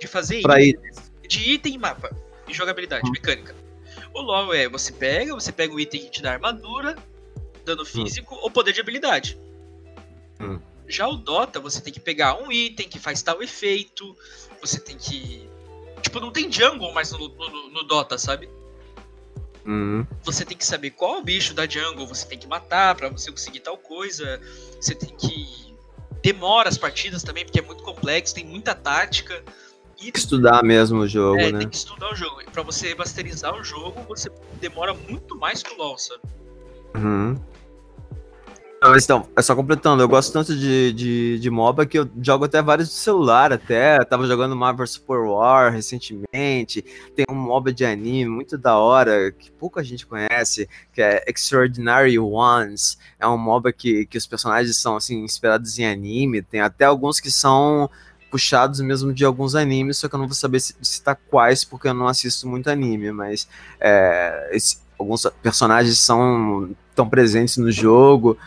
de fazer Pra item, itens. de item e mapa. E jogabilidade, Hum. mecânica. O LoL é você pega, você pega o item que te dá armadura, dano físico ou poder de habilidade. Hum. Já o Dota, você tem que pegar um item que faz tal efeito, você tem que. Tipo, não tem jungle mais no, no- no Dota, sabe? Uhum. Você tem que saber qual é o bicho da jungle você tem que matar pra você conseguir tal coisa. Você tem que. Demora as partidas também, porque é muito complexo, tem muita tática. E Tem que estudar mesmo o jogo, é, né? tem que estudar o jogo. Pra você masterizar o jogo, você demora muito mais que o LoL, sabe? Uhum. Então, é só completando, eu gosto tanto de, de, de MOBA que eu jogo até vários de celular até. Eu tava jogando Marvel Super War recentemente. Tem um MOBA de anime muito da hora, que pouca gente conhece, que é Extraordinary Ones. É um MOBA que, que os personagens são assim, inspirados em anime. Tem até alguns que são puxados mesmo de alguns animes, só que eu não vou saber ci- citar quais, porque eu não assisto muito anime, mas é, esse- alguns personagens são tão presentes no jogo.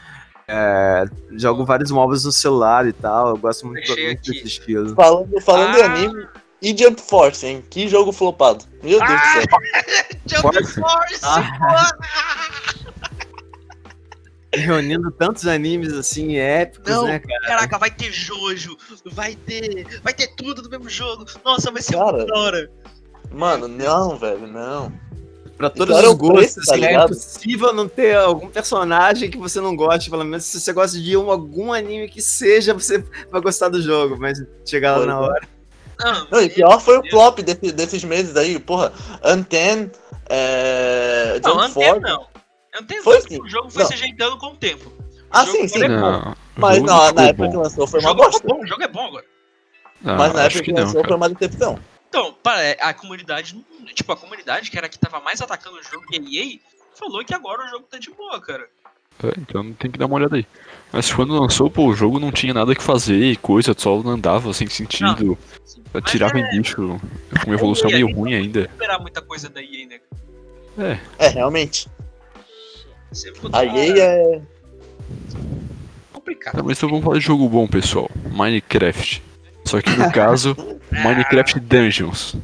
É, jogo vários MOBAs no celular e tal. Eu gosto muito, muito desse estilo. Falando, falando em Ah! anime e Jump Force, hein? Que jogo flopado. Meu Deus Ah! do céu. Jump Force! Ah. Reunindo tantos animes assim épicos, Não, né, cara? caraca, vai ter Jojo, vai ter. Vai ter tudo do mesmo jogo. Nossa, vai ser Cara. da hora. Mano, não, velho, não. Pra todos Claro, os gostos, tá assim, é impossível não ter algum personagem que você não goste. Pelo menos se você gosta de um, algum anime que seja, você vai gostar do jogo. Mas chegar lá na é. hora. Não, Não, e pior foi o flop desse- desses meses aí, porra. Anten, é. não, Force. não. Antena Foi sim. o jogo foi Não. se ajeitando com o tempo. O Ah, sim, sim. Não, Mas não na época bom. que lançou foi uma bosta. é bom, o jogo é bom agora. Ah, Mas na acho época que lançou foi uma decepção. Então, para, a comunidade, tipo, a comunidade que era a que tava mais atacando o jogo, e a EA, falou que agora o jogo tá de boa, cara. É, então tem que dar uma olhada aí. Mas quando lançou, pô, o jogo não tinha nada que fazer e coisa, só andava sem sentido. Sim. Atirava Mas em bicho, com uma evolução EA, meio ruim ainda. esperar muita coisa da EA, né? É, É, realmente. Você ficou A EA é. complicado. Não, mas então vamos falar de jogo bom, pessoal. Minecraft. Só que no caso, Minecraft Dungeons. O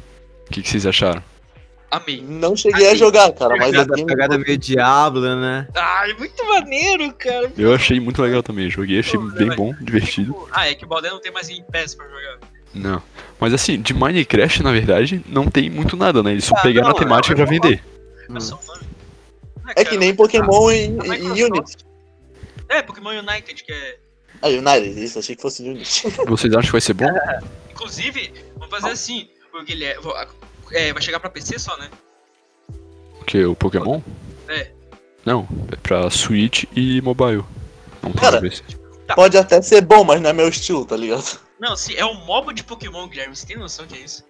que, que vocês acharam? Amei. Não cheguei a Assim, jogar, cara, mas Pegada, tenho. pegada meio Diablo, né? Ai, muito maneiro, cara. Eu achei muito legal também. Joguei, achei bem bom, divertido. Ah, é que o Balde não tem mais Game Pass pra jogar. Não. Mas assim, de Minecraft, na verdade, não tem muito nada, né? Eles só Ah, pegaram não, a temática pra vender. É Hum. um. Ah, É cara, que nem Pokémon e, a e Unity. É, Pokémon United, que é. Ah, United, isso, achei que fosse Unity. Vocês acham que vai ser bom? Inclusive, vamos fazer assim. O Guilherme. vou- É, vai chegar pra PC só, né? Porque o Pokémon? É. Não, é pra Switch e mobile. Não tem Cara. Tá. Pode até ser bom, mas não é meu estilo, tá ligado? Não, se é um MOBA de Pokémon, Guilherme. Você tem noção que é isso?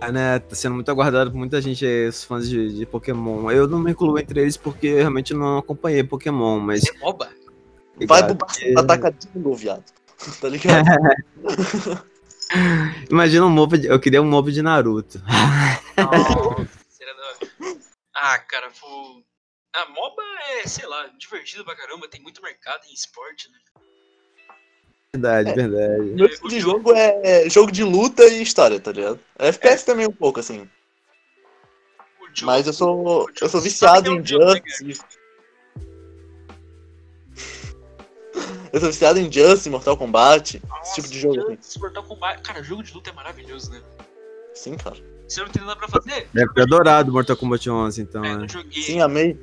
Ah, né? Tá sendo muito aguardado por muita gente, aí, os fãs de, de Pokémon. Eu não me incluo entre eles porque realmente não acompanhei Pokémon, mas. É MOBA? Vai pro que- atacar jungle, viado. Tá ligado? Imagina um mob de... Eu queria um mob de Naruto. Nossa. Ah, cara, vou. A MOBA é, sei lá, divertido pra caramba, tem muito mercado em esporte, né? Verdade, É. verdade. Meu tipo de jogo é jogo de luta e história, tá ligado? FPS também um pouco, assim. Jogo- Mas eu sou. Eu sou jogo- viciado sabe em que Eu sou viciado em Just, Mortal Kombat, esse tipo de jogo. assim. Just, Mortal Kombat. Cara, jogo de luta é maravilhoso, né? Sim, cara. Você não tem nada pra fazer? Deve ter adorado Mortal Kombat 11, então, É, né? Sim, amei.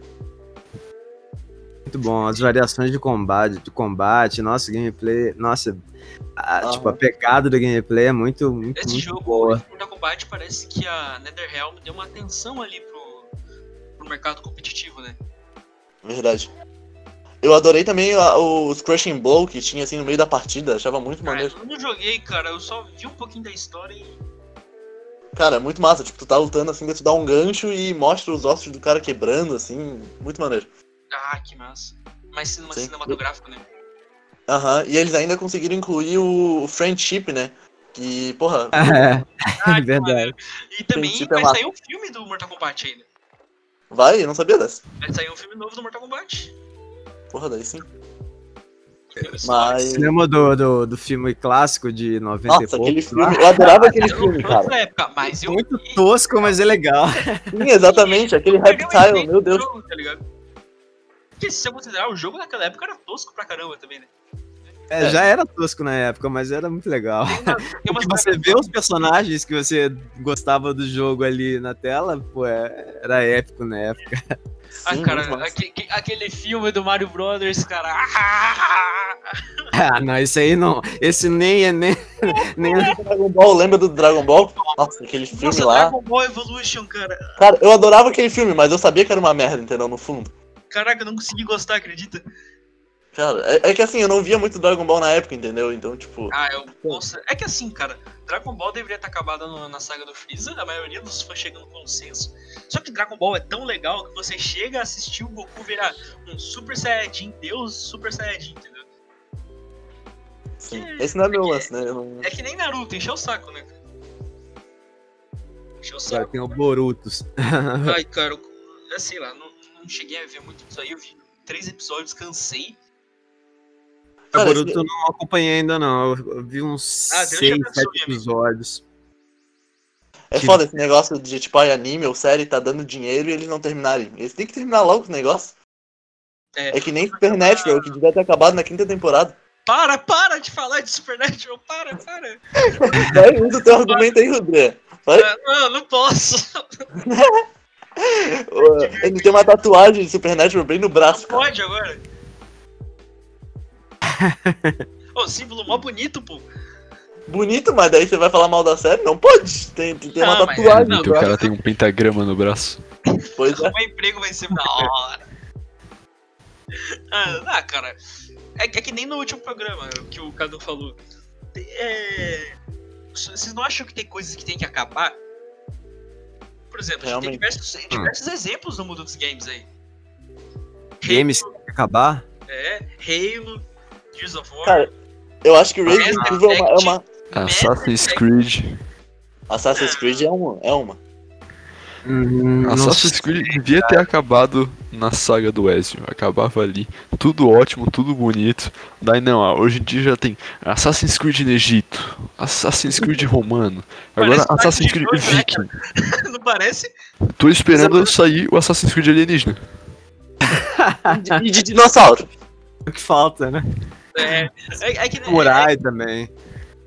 Muito bom. As variações de combate, de combate, nossa, gameplay. Nossa, a, Aham. tipo, a pegada do gameplay é muito, muito, Esse muito jogo, boa. esse Mortal Kombat, parece que a NetherRealm deu uma atenção ali pro, pro mercado competitivo, né? Verdade. Eu adorei também a- os Crushing Blow que tinha assim no meio da partida, achava muito Cara, maneiro. eu não joguei, cara, eu só vi um pouquinho da história e. Cara, é muito massa, tipo, tu tá lutando assim, daí tu dá um gancho e mostra os ossos do cara quebrando, assim, muito maneiro. Ah, que massa. Mais cinema, Sim. cinematográfico, né? Aham, e eles ainda conseguiram incluir o Friendship, né? Que, porra, É, Ah, verdade. maneiro. E também Friendship é vai massa. sair um filme do Mortal Kombat ainda. vai, eu não sabia dessa. Vai sair um filme novo do Mortal Kombat. Porra, daí sim. Mas. Você lembra do, do, do filme clássico de 90 e Nossa, pouco? aquele filme. Eu adorava aquele Eu filme, cara. época, mas eu Muito vi. tosco, mas é legal. Sim, exatamente, aquele reptile, meu Deus. jogo, tá ligado? Porque se você considerar, o jogo naquela época era tosco pra caramba também, né? É, já era tosco na época, mas era muito legal. Tem uma, tem você vê os personagens que você gostava do jogo ali na tela, pô, é- era épico na época. Ah, Sim, cara, muito massa. aque- que- aquele filme do Mario Brothers, cara. Ah, não, esse aí não. Esse nem é nem. nem é- Dragon Ball, lembra do Dragon Ball? Nossa, aquele filme Nossa, lá. Dragon Ball Evolution, cara. Cara, eu adorava aquele filme, mas eu sabia que era uma merda, entendeu? No fundo. Caraca, eu não consegui gostar, acredita? Cara, é, é que assim, eu não via muito Dragon Ball na época, entendeu? Então, tipo. Ah, eu. Nossa, é que assim, cara, Dragon Ball deveria estar acabado no- na saga do Freeza, a maioria dos fãs chegando no consenso. Só que Dragon Ball é tão legal que você chega a assistir o Goku virar um Super Saiyajin, Deus Super Saiyajin, entendeu? Sim. Esse não é meu lance, né? Eu não... É que nem Naruto, encheu o saco, né? Encheu o saco. tem o Borutos. Ai, cara, eu, eu sei lá, não, não cheguei a ver muito disso aí. Eu vi três episódios, cansei. O Cara, Boruto esse- eu não acompanhei ainda, não. Eu vi uns Ah, Deus te 6, abençoe, 7 amigo. episódios. É foda esse negócio de, tipo, ai, anime ou série tá dando dinheiro e eles não terminarem. Eles têm que terminar logo o negócio. É, É que nem Supernatural, que devia ter acabado na quinta temporada. Para, para de falar de Supernatural, para, para. Vai, usa o teu argumento aí, Rodré. Vai. Ah, Não, não posso. Ele tem uma tatuagem de Supernatural bem no Não braço, cara. pode agora. Ô, símbolo mó bonito, pô. Bonito, mas daí você vai falar mal da série? Não pode. Tem, tem tem uma Ah, mas- tatuagem não, o cara tem um pentagrama no braço. Pois é. O emprego vai ser da hora. Ah, cara. É, é que nem no último programa que o Cadu falou. É, Vocês não acham que tem coisas que tem que acabar? Por exemplo, a gente tem Realmente. diversos, diversos exemplos no mundo dos games aí. Games tem que acabar? É, Halo, Gears of War. Cara, Eu acho que Resident Evil é uma, é uma- Assassin's. Creed. Assassin's Creed é uma. É uma. Hum, Assassin's Creed devia ter acabado na saga do Ezio. Acabava ali. Tudo ótimo, tudo bonito. Daí não, ó, hoje em dia já tem Assassin's Creed no Egito, Assassin's Creed romano, agora Parece Assassin's Creed né, Viking. Não parece? Tô esperando sair o Assassin's Creed alienígena. E de, e de dinossauro. o que falta, né? É, é, é que é, Samurai também.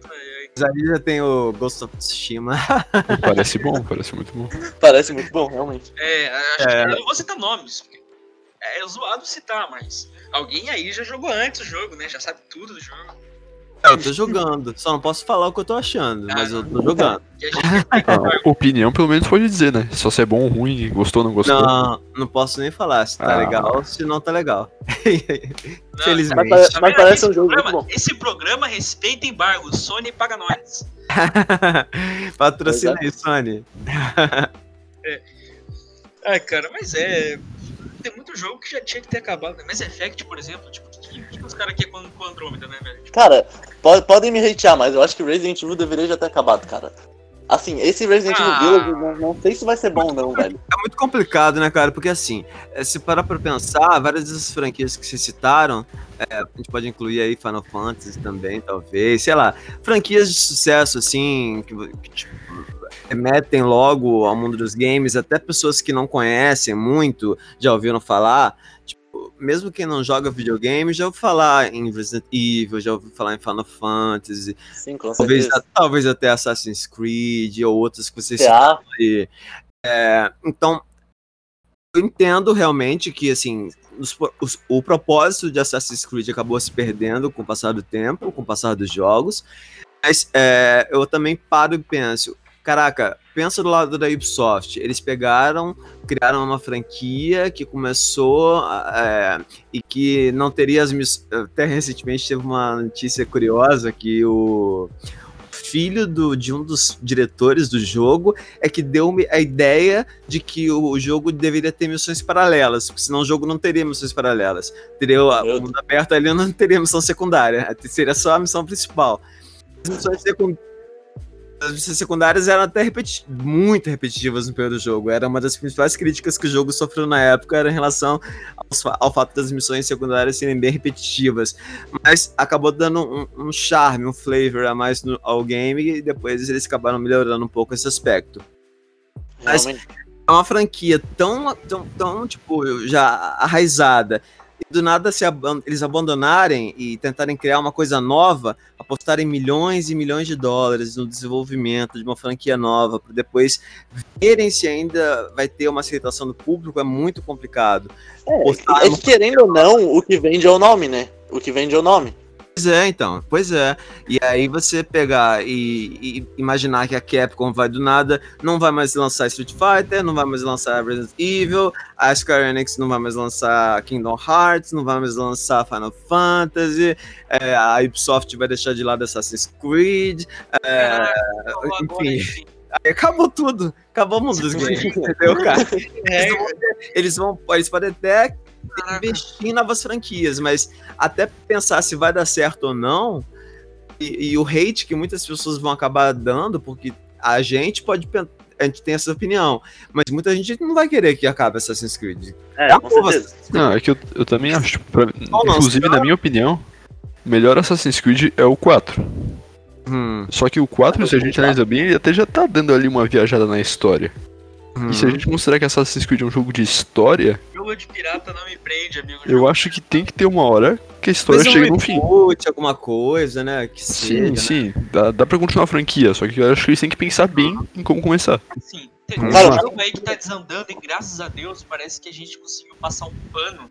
é, Mas ali já tem o Ghost of Tsushima. Parece bom, parece muito bom. Parece muito bom, realmente. é, acho É. que eu não vou citar nomes. porque É zoado citar, mas alguém aí já jogou antes o jogo, né? Já sabe tudo do jogo. É, eu tô jogando. Só não posso falar o que eu tô achando, mas eu tô jogando. Que a gente tem que Ah, opinião pelo menos pode dizer, né? Só se é bom ou ruim, gostou ou não gostou. Não, não posso nem falar se tá Ah. legal, se não tá legal. Não, Felizmente. Mas, mas parece esse um jogo muito programa, bom. Esse programa respeita embargo. Sony paga nós. Patrocina aí, Sony. Ai, cara, mas é. Tem muito jogo que já tinha que ter acabado. Né? Mass Effect, por exemplo, tipo, o que, que os caras aqui com, com Andrômeda, né, velho? Tipo, Cara, po- podem me hatear, mas eu acho que Resident Evil deveria já ter acabado, cara. Assim, esse Resident Evil Ah. Village, não, não sei se vai ser bom não, velho. É muito complicado, né, cara? Porque assim, eh, se parar pra pensar, várias dessas franquias que vocês citaram, eh, a gente pode incluir aí Final Fantasy também, talvez, sei lá, franquias de sucesso, assim, que, que, tipo, remetem logo ao mundo dos games, até pessoas que não conhecem muito, já ouviram falar. Mesmo quem não joga videogame, já ouviu falar em Resident Evil, já ouviu falar em Final Fantasy, Sim, com talvez, certeza. talvez até Assassin's Creed ou outros que vocês é, então, eu entendo realmente que, assim, os- os- o propósito de Assassin's Creed acabou se perdendo com o passar do tempo, com o passar dos jogos, mas é, eu também paro e penso, caraca, pensa do lado da Ubisoft, eles pegaram, criaram uma franquia que começou é, e que não teria as missões, até recentemente teve uma notícia curiosa que o filho do, de um dos diretores do jogo é que deu-me a ideia de que o jogo deveria ter missões paralelas, porque senão o jogo não teria missões paralelas. Teria o mundo aberto ali, não teria missão secundária, seria só a missão principal. As missões, secund... As missões secundárias eram até repeti... muito repetitivas no primeiro jogo. Era uma das principais críticas que o jogo sofreu na época, era em relação fa- ao fato das missões secundárias serem bem repetitivas. Mas acabou dando um, um charme, um flavor a mais no- ao game, e depois eles acabaram melhorando um pouco esse aspecto Mas- realmente. é uma franquia tão, tão, tão tipo, já arraizada. E do nada se aban- eles abandonarem e tentarem criar uma coisa nova, apostarem milhões e milhões de dólares no desenvolvimento de uma franquia nova, para depois verem se ainda vai ter uma aceitação do público, é muito complicado. É, é que querendo ou não, o que vende é o nome, né? O que vende é o nome. Pois é, então, pois é. E aí você pegar e, e imaginar que a Capcom vai do nada, não vai mais lançar Street Fighter, não vai mais lançar Resident Evil, a Square Enix não vai mais lançar Kingdom Hearts, não vai mais lançar Final Fantasy, é, a Ubisoft vai deixar de lado Assassin's Creed, é, Agora, enfim. aí acabou tudo, acabou o mundo dos games, entendeu, cara? É, Eles vão, eles vão, eles podem até caraca. investir em novas franquias, mas até pensar se vai dar certo ou não, e, e o hate que muitas pessoas vão acabar dando, porque a gente pode a gente tem essa opinião, mas muita gente não vai querer que acabe Assassin's Creed. É, com Porra, certeza. Não, é que eu, eu também acho. pra- Não, inclusive, na minha opinião, o melhor Assassin's Creed é o 4. Hum, Só que o 4, se a gente analisa bem, ele até já tá dando ali uma viajada na história. hum. E se a gente considerar que Assassin's Creed é um jogo de história, Jogo de pirata não me prende, amigo. eu acho que tem que ter uma hora que a história um chega no fim. alguma coisa, né? Que Sim, seja, né? sim, dá, dá pra continuar a franquia, só que eu acho que eles têm que pensar bem em como começar. Sim, tem um Cara, jogo aí que tá desandando e graças a Deus parece que a gente conseguiu passar um pano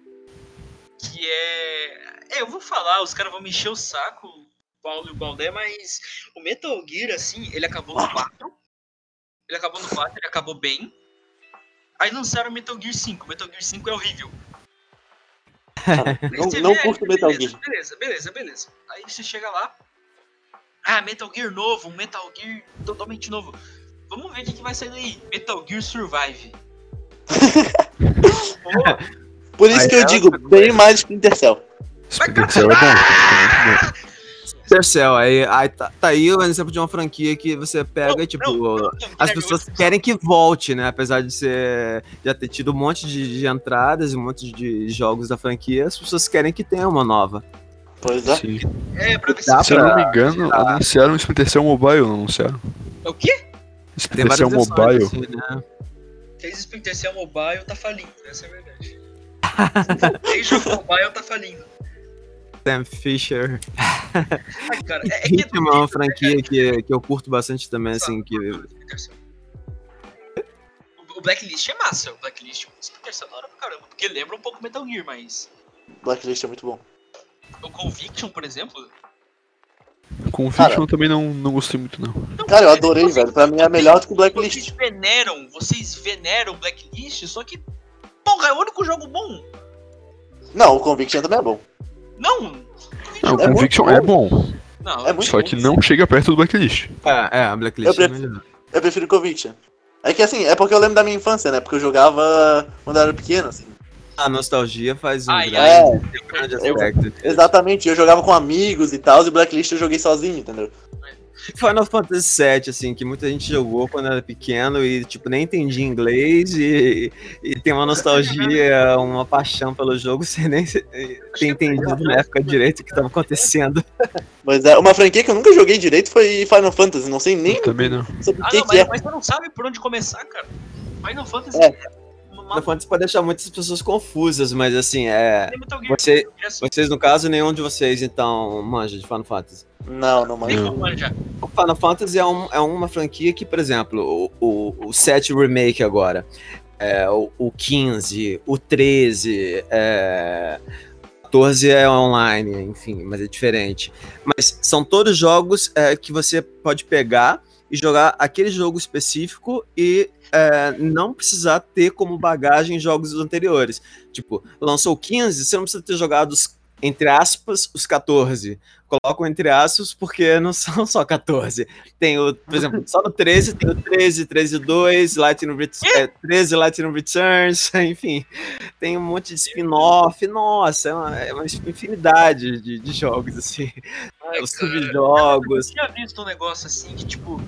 que é. É, eu vou falar, os caras vão me encher o saco, o Paulo e o Baldé, mas o Metal Gear, assim, ele acabou no 4. Ele acabou no 4, ele acabou bem. Aí lançaram o Metal Gear 5. Metal Gear 5 é horrível. Não, não vê, curto aí, Metal beleza, Gear. Beleza, beleza, beleza. Aí você chega lá. Ah, Metal Gear novo, um Metal Gear totalmente novo. Vamos ver o que, que vai sair daí. Metal Gear Survive. Por isso Aí que eu é digo, bem mais Splinter Cell. Splinter Cell é bom. é muito bom. Splinter Cell, aí, aí tá, tá aí o exemplo de uma franquia que você pega não, e, tipo, não, não, as pessoas querem que volte, né? Apesar de ser já ter tido um monte de, de entradas e um monte de jogos da franquia, as pessoas querem que tenha uma nova. Pois é. Sim. É, pra ver se. Dá Se eu não me engano, anunciaram o Splinter Cell Mobile, não anunciaram? É O quê? Splinter Cell Mobile. assim, né? Fez Splinter Cell Mobile, tá falindo. Essa é a verdade. Fez jogo mobile, tá falindo. Sam Fisher. Ai, cara, é, é que é uma franquia que, que eu curto bastante também, assim, que... O- O Blacklist é massa, o Blacklist. O é hora pra caramba, porque lembra um pouco Metal Gear, mas. Blacklist é muito bom. O Conviction, por exemplo. Conviction Cara. eu também não, não gostei muito, não. não, Cara, eu vocês- adorei, vocês- velho. Pra mim é melhor do que o Vocês Blacklist. veneram, vocês veneram Blacklist, só que. Porra, é o único jogo bom. Não, o Conviction também é bom. Não! Não, o É Conviction é bom, Não, É muito só bom. que não chega perto do Blacklist. É, é, a Blacklist Eu é prefiro- melhor. Eu prefiro Conviction. É que assim, é porque eu lembro da minha infância, né? Porque eu jogava quando eu era pequeno, assim. A nostalgia faz um Ai, grande, É, grande eu- aspecto. exatamente. Eu jogava com amigos e tal, e Blacklist eu joguei sozinho, entendeu? Final Fantasy VII, assim, que muita gente jogou quando era pequeno e, tipo, nem entendia inglês e, e tem uma nostalgia, uma paixão pelo jogo sem nem ter entendido na época direito o que estava acontecendo. Mas é, uma franquia que eu nunca joguei direito foi Final Fantasy, não sei nem Eu também não. sobre Ah, que, não, que mas, é. mas você não sabe por onde começar, cara. Final Fantasy É. uma Final Fantasy pode deixar muitas pessoas confusas, mas, assim, é... Você, vocês, no caso, nenhum de vocês, então, manja de Final Fantasy. Não, não, nem mas. como manjar. O Final Fantasy é, um- é uma franquia que, por exemplo, o, o, o 7 Remake agora, é, o, o 15, o 13, é, 14 é online, enfim, mas é diferente. Mas são todos jogos é, que você pode pegar e jogar aquele jogo específico e é, não precisar ter como bagagem jogos anteriores. Tipo, lançou o 15, você não precisa ter jogado os, entre aspas, os 14 colocam entre aspas porque não são só 14. Tem o, por exemplo, só no 13 tem o 13, 13 2, Lightning Ret é, 13 Lightning Returns, enfim. Tem um monte de spin-off, nossa, é uma, é uma infinidade de, de jogos, assim. Ai, Os cara. Eu subjogos. tinha visto um negócio assim que, tipo,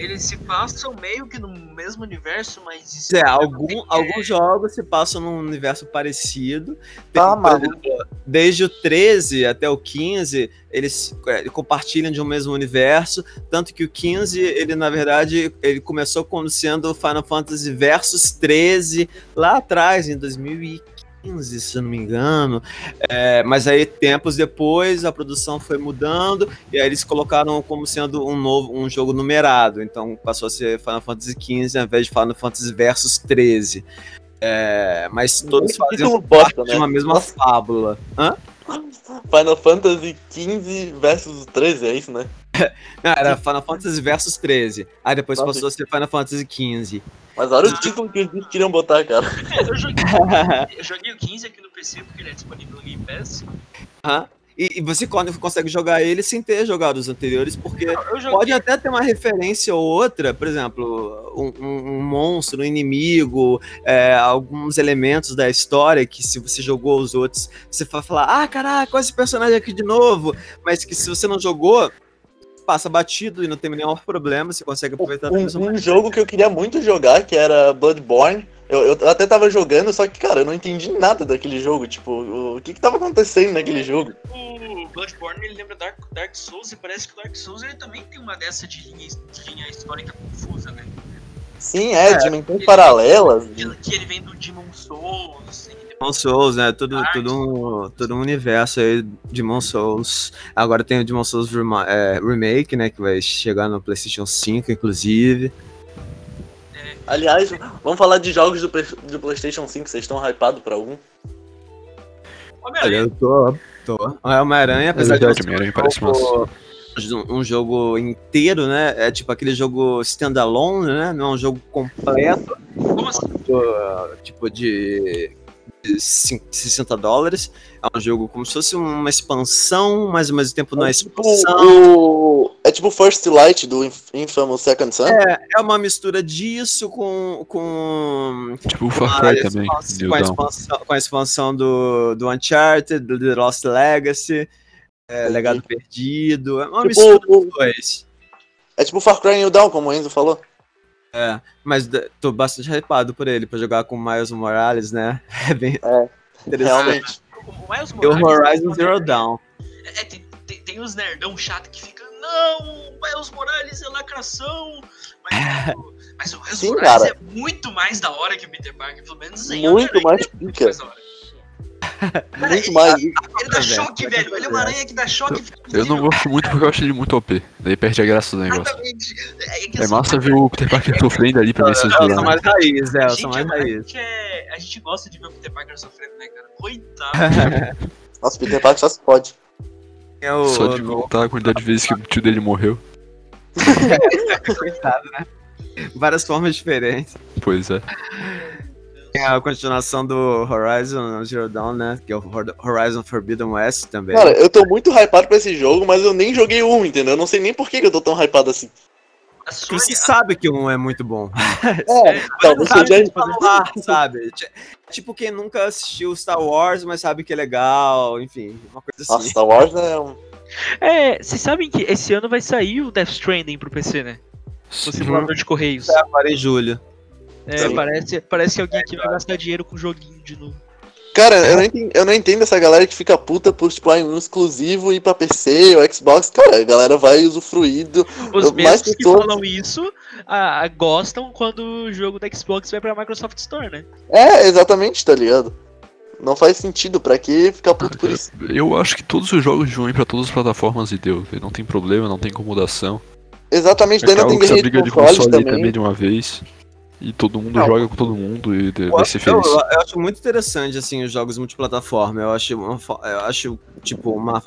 eles se passam meio que no mesmo universo, mas. É, é- algum, alguns jogos se passam num universo parecido. Tá, por exemplo, desde o 13 até o 15, eles é, compartilham de um mesmo universo. Tanto que o 15, ele na verdade, ele começou como sendo Final Fantasy Versus 13 lá atrás, em 2015, se eu não me engano. É, mas aí, tempos depois, a produção foi mudando e aí eles colocaram como sendo um novo um jogo numerado. Então passou a ser Final Fantasy XV ao invés de Final Fantasy Versus 13. É, mas todos Muito faziam título bosta, parte de né? uma mesma Nossa. fábula. Hã? Final Fantasy 15 versus 13, é isso, né? Não, era Final Fantasy Versus 13. Aí depois Nossa. passou a ser Final Fantasy 15. Mas olha o título que eles queriam botar, cara. É, eu, joguei, eu joguei o 15 aqui no PC porque ele é disponível no Game Pass. E, e você quando consegue jogar ele sem ter jogado os anteriores, porque pode até ter uma referência ou outra, por exemplo, um, um- um monstro, um inimigo, é, alguns elementos da história que se você jogou os outros, você vai falar, ah, caraca, olha esse personagem aqui de novo, mas que se você não jogou, passa batido e não tem nenhum problema, você consegue aproveitar Um, um jogo que eu queria muito jogar, que era Bloodborne. Eu, eu até tava jogando, só que, cara, eu não entendi nada daquele jogo. Tipo, o, o que que tava acontecendo naquele jogo? O Bloodborne ele lembra Dark, Dark Souls e parece que o Dark Souls ele também tem uma dessa de linha, de linha histórica confusa, né? Sim, é, É, dimensões paralelas. Que, que ele vem do Demon Souls, assim, Demon Souls, né? Tudo, Dark tudo, um, tudo um universo aí de Demon Souls. Agora tem o Demon Souls Rema- é, Remake, né? Que vai chegar no PlayStation 5, inclusive. Aliás, vamos falar de jogos do, do PlayStation 5. Vocês estão hypados pra algum? Olha, eu tô. tô. É Homem-Aranha, apesar verdade, de ser Homem-Aranha um parece jogo- um jogo inteiro, né? É tipo aquele jogo standalone, né? Não é um jogo completo, Como assim? uh, tipo de, de 60 dólares. É um jogo como se fosse uma expansão, mas ao mesmo tempo não é tipo, expansão. o, é tipo First Light do Inf- Infamous Second Son? É, é uma mistura disso com. com Tipo o Far Cry também, expansão- com, a expansão, com a expansão do, do Uncharted, do The Lost Legacy, é. Legado Perdido. É uma Tipo, mistura dos dois. é tipo Far Cry New Dawn, como o Enzo falou. É, mas tô bastante hypado por ele, pra jogar com Miles Morales, né? É bem É, interessante. Realmente. O Miles E o Morales, Horizon Zero Dawn. É, tem, tem, tem os nerdão chato que fica, não, o Miles Morales é lacração. Mas, o- mas o Miles Sim, Morales cara. é muito mais da hora que o Peter Parker, pelo menos em Muito mais é mais da hora. Cara, Muito ele- mais. Ele dá velho, choque, vai velho. Ele é uma aranha que dá choque. Eu não gosto muito porque eu acho ele muito OP. Daí perde a graça do negócio. Exatamente. É, que É assim, massa ver o Peter Parker sofrendo ali pra ver se É, eu sou ajuda. mais raiz, é, a eu gente, sou mais é- a, raiz. gente é- a gente gosta de ver o Peter Parker sofrendo, né, cara? Coitado. Nossa, Peter Parker só se pode. É o, Só de o- contar a quantidade de vezes que o tio dele morreu. Coitado, né? Várias formas diferentes. Pois é. Tem a continuação do Horizon Zero Dawn, né? Que é o Hor- Horizon Forbidden West também. Cara, eu tô muito hypado pra esse jogo, mas eu nem joguei um, entendeu? Eu não sei nem por que eu tô tão hypado assim. Sony, você sabe que um é muito bom. É, então, você sabe já... que tá no ar, sabe? Ti- Tipo quem nunca assistiu Star Wars, mas sabe que é legal, enfim, uma coisa Nossa, assim. Star Wars é um... É, vocês sabem que esse ano vai sair o Death Stranding pro PC, né? O Sim. simulador de correios. Agora em julho. É, parece, parece que alguém aqui vai gastar dinheiro com joguinho de novo. Cara, eu não, entendo, eu não entendo essa galera que fica puta por, tipo, ah, um exclusivo ir pra PC ou Xbox. Cara, a galera vai usufruir do. Os mais que falam isso ah, gostam quando o jogo da Xbox vai pra Microsoft Store, né? É, exatamente, tá ligado? Não faz sentido, pra que ficar puto por isso? Eu acho que todos os jogos vão ir pra todas as plataformas e deu. Não tem problema, não tem incomodação. Exatamente, daí não Acaba tem guerra de de console também. também de uma vez. E todo mundo Não. joga com todo mundo e vai ser Eu, feliz. eu acho muito interessante, assim, os jogos multiplataforma. Eu acho, uma eu acho, tipo, uma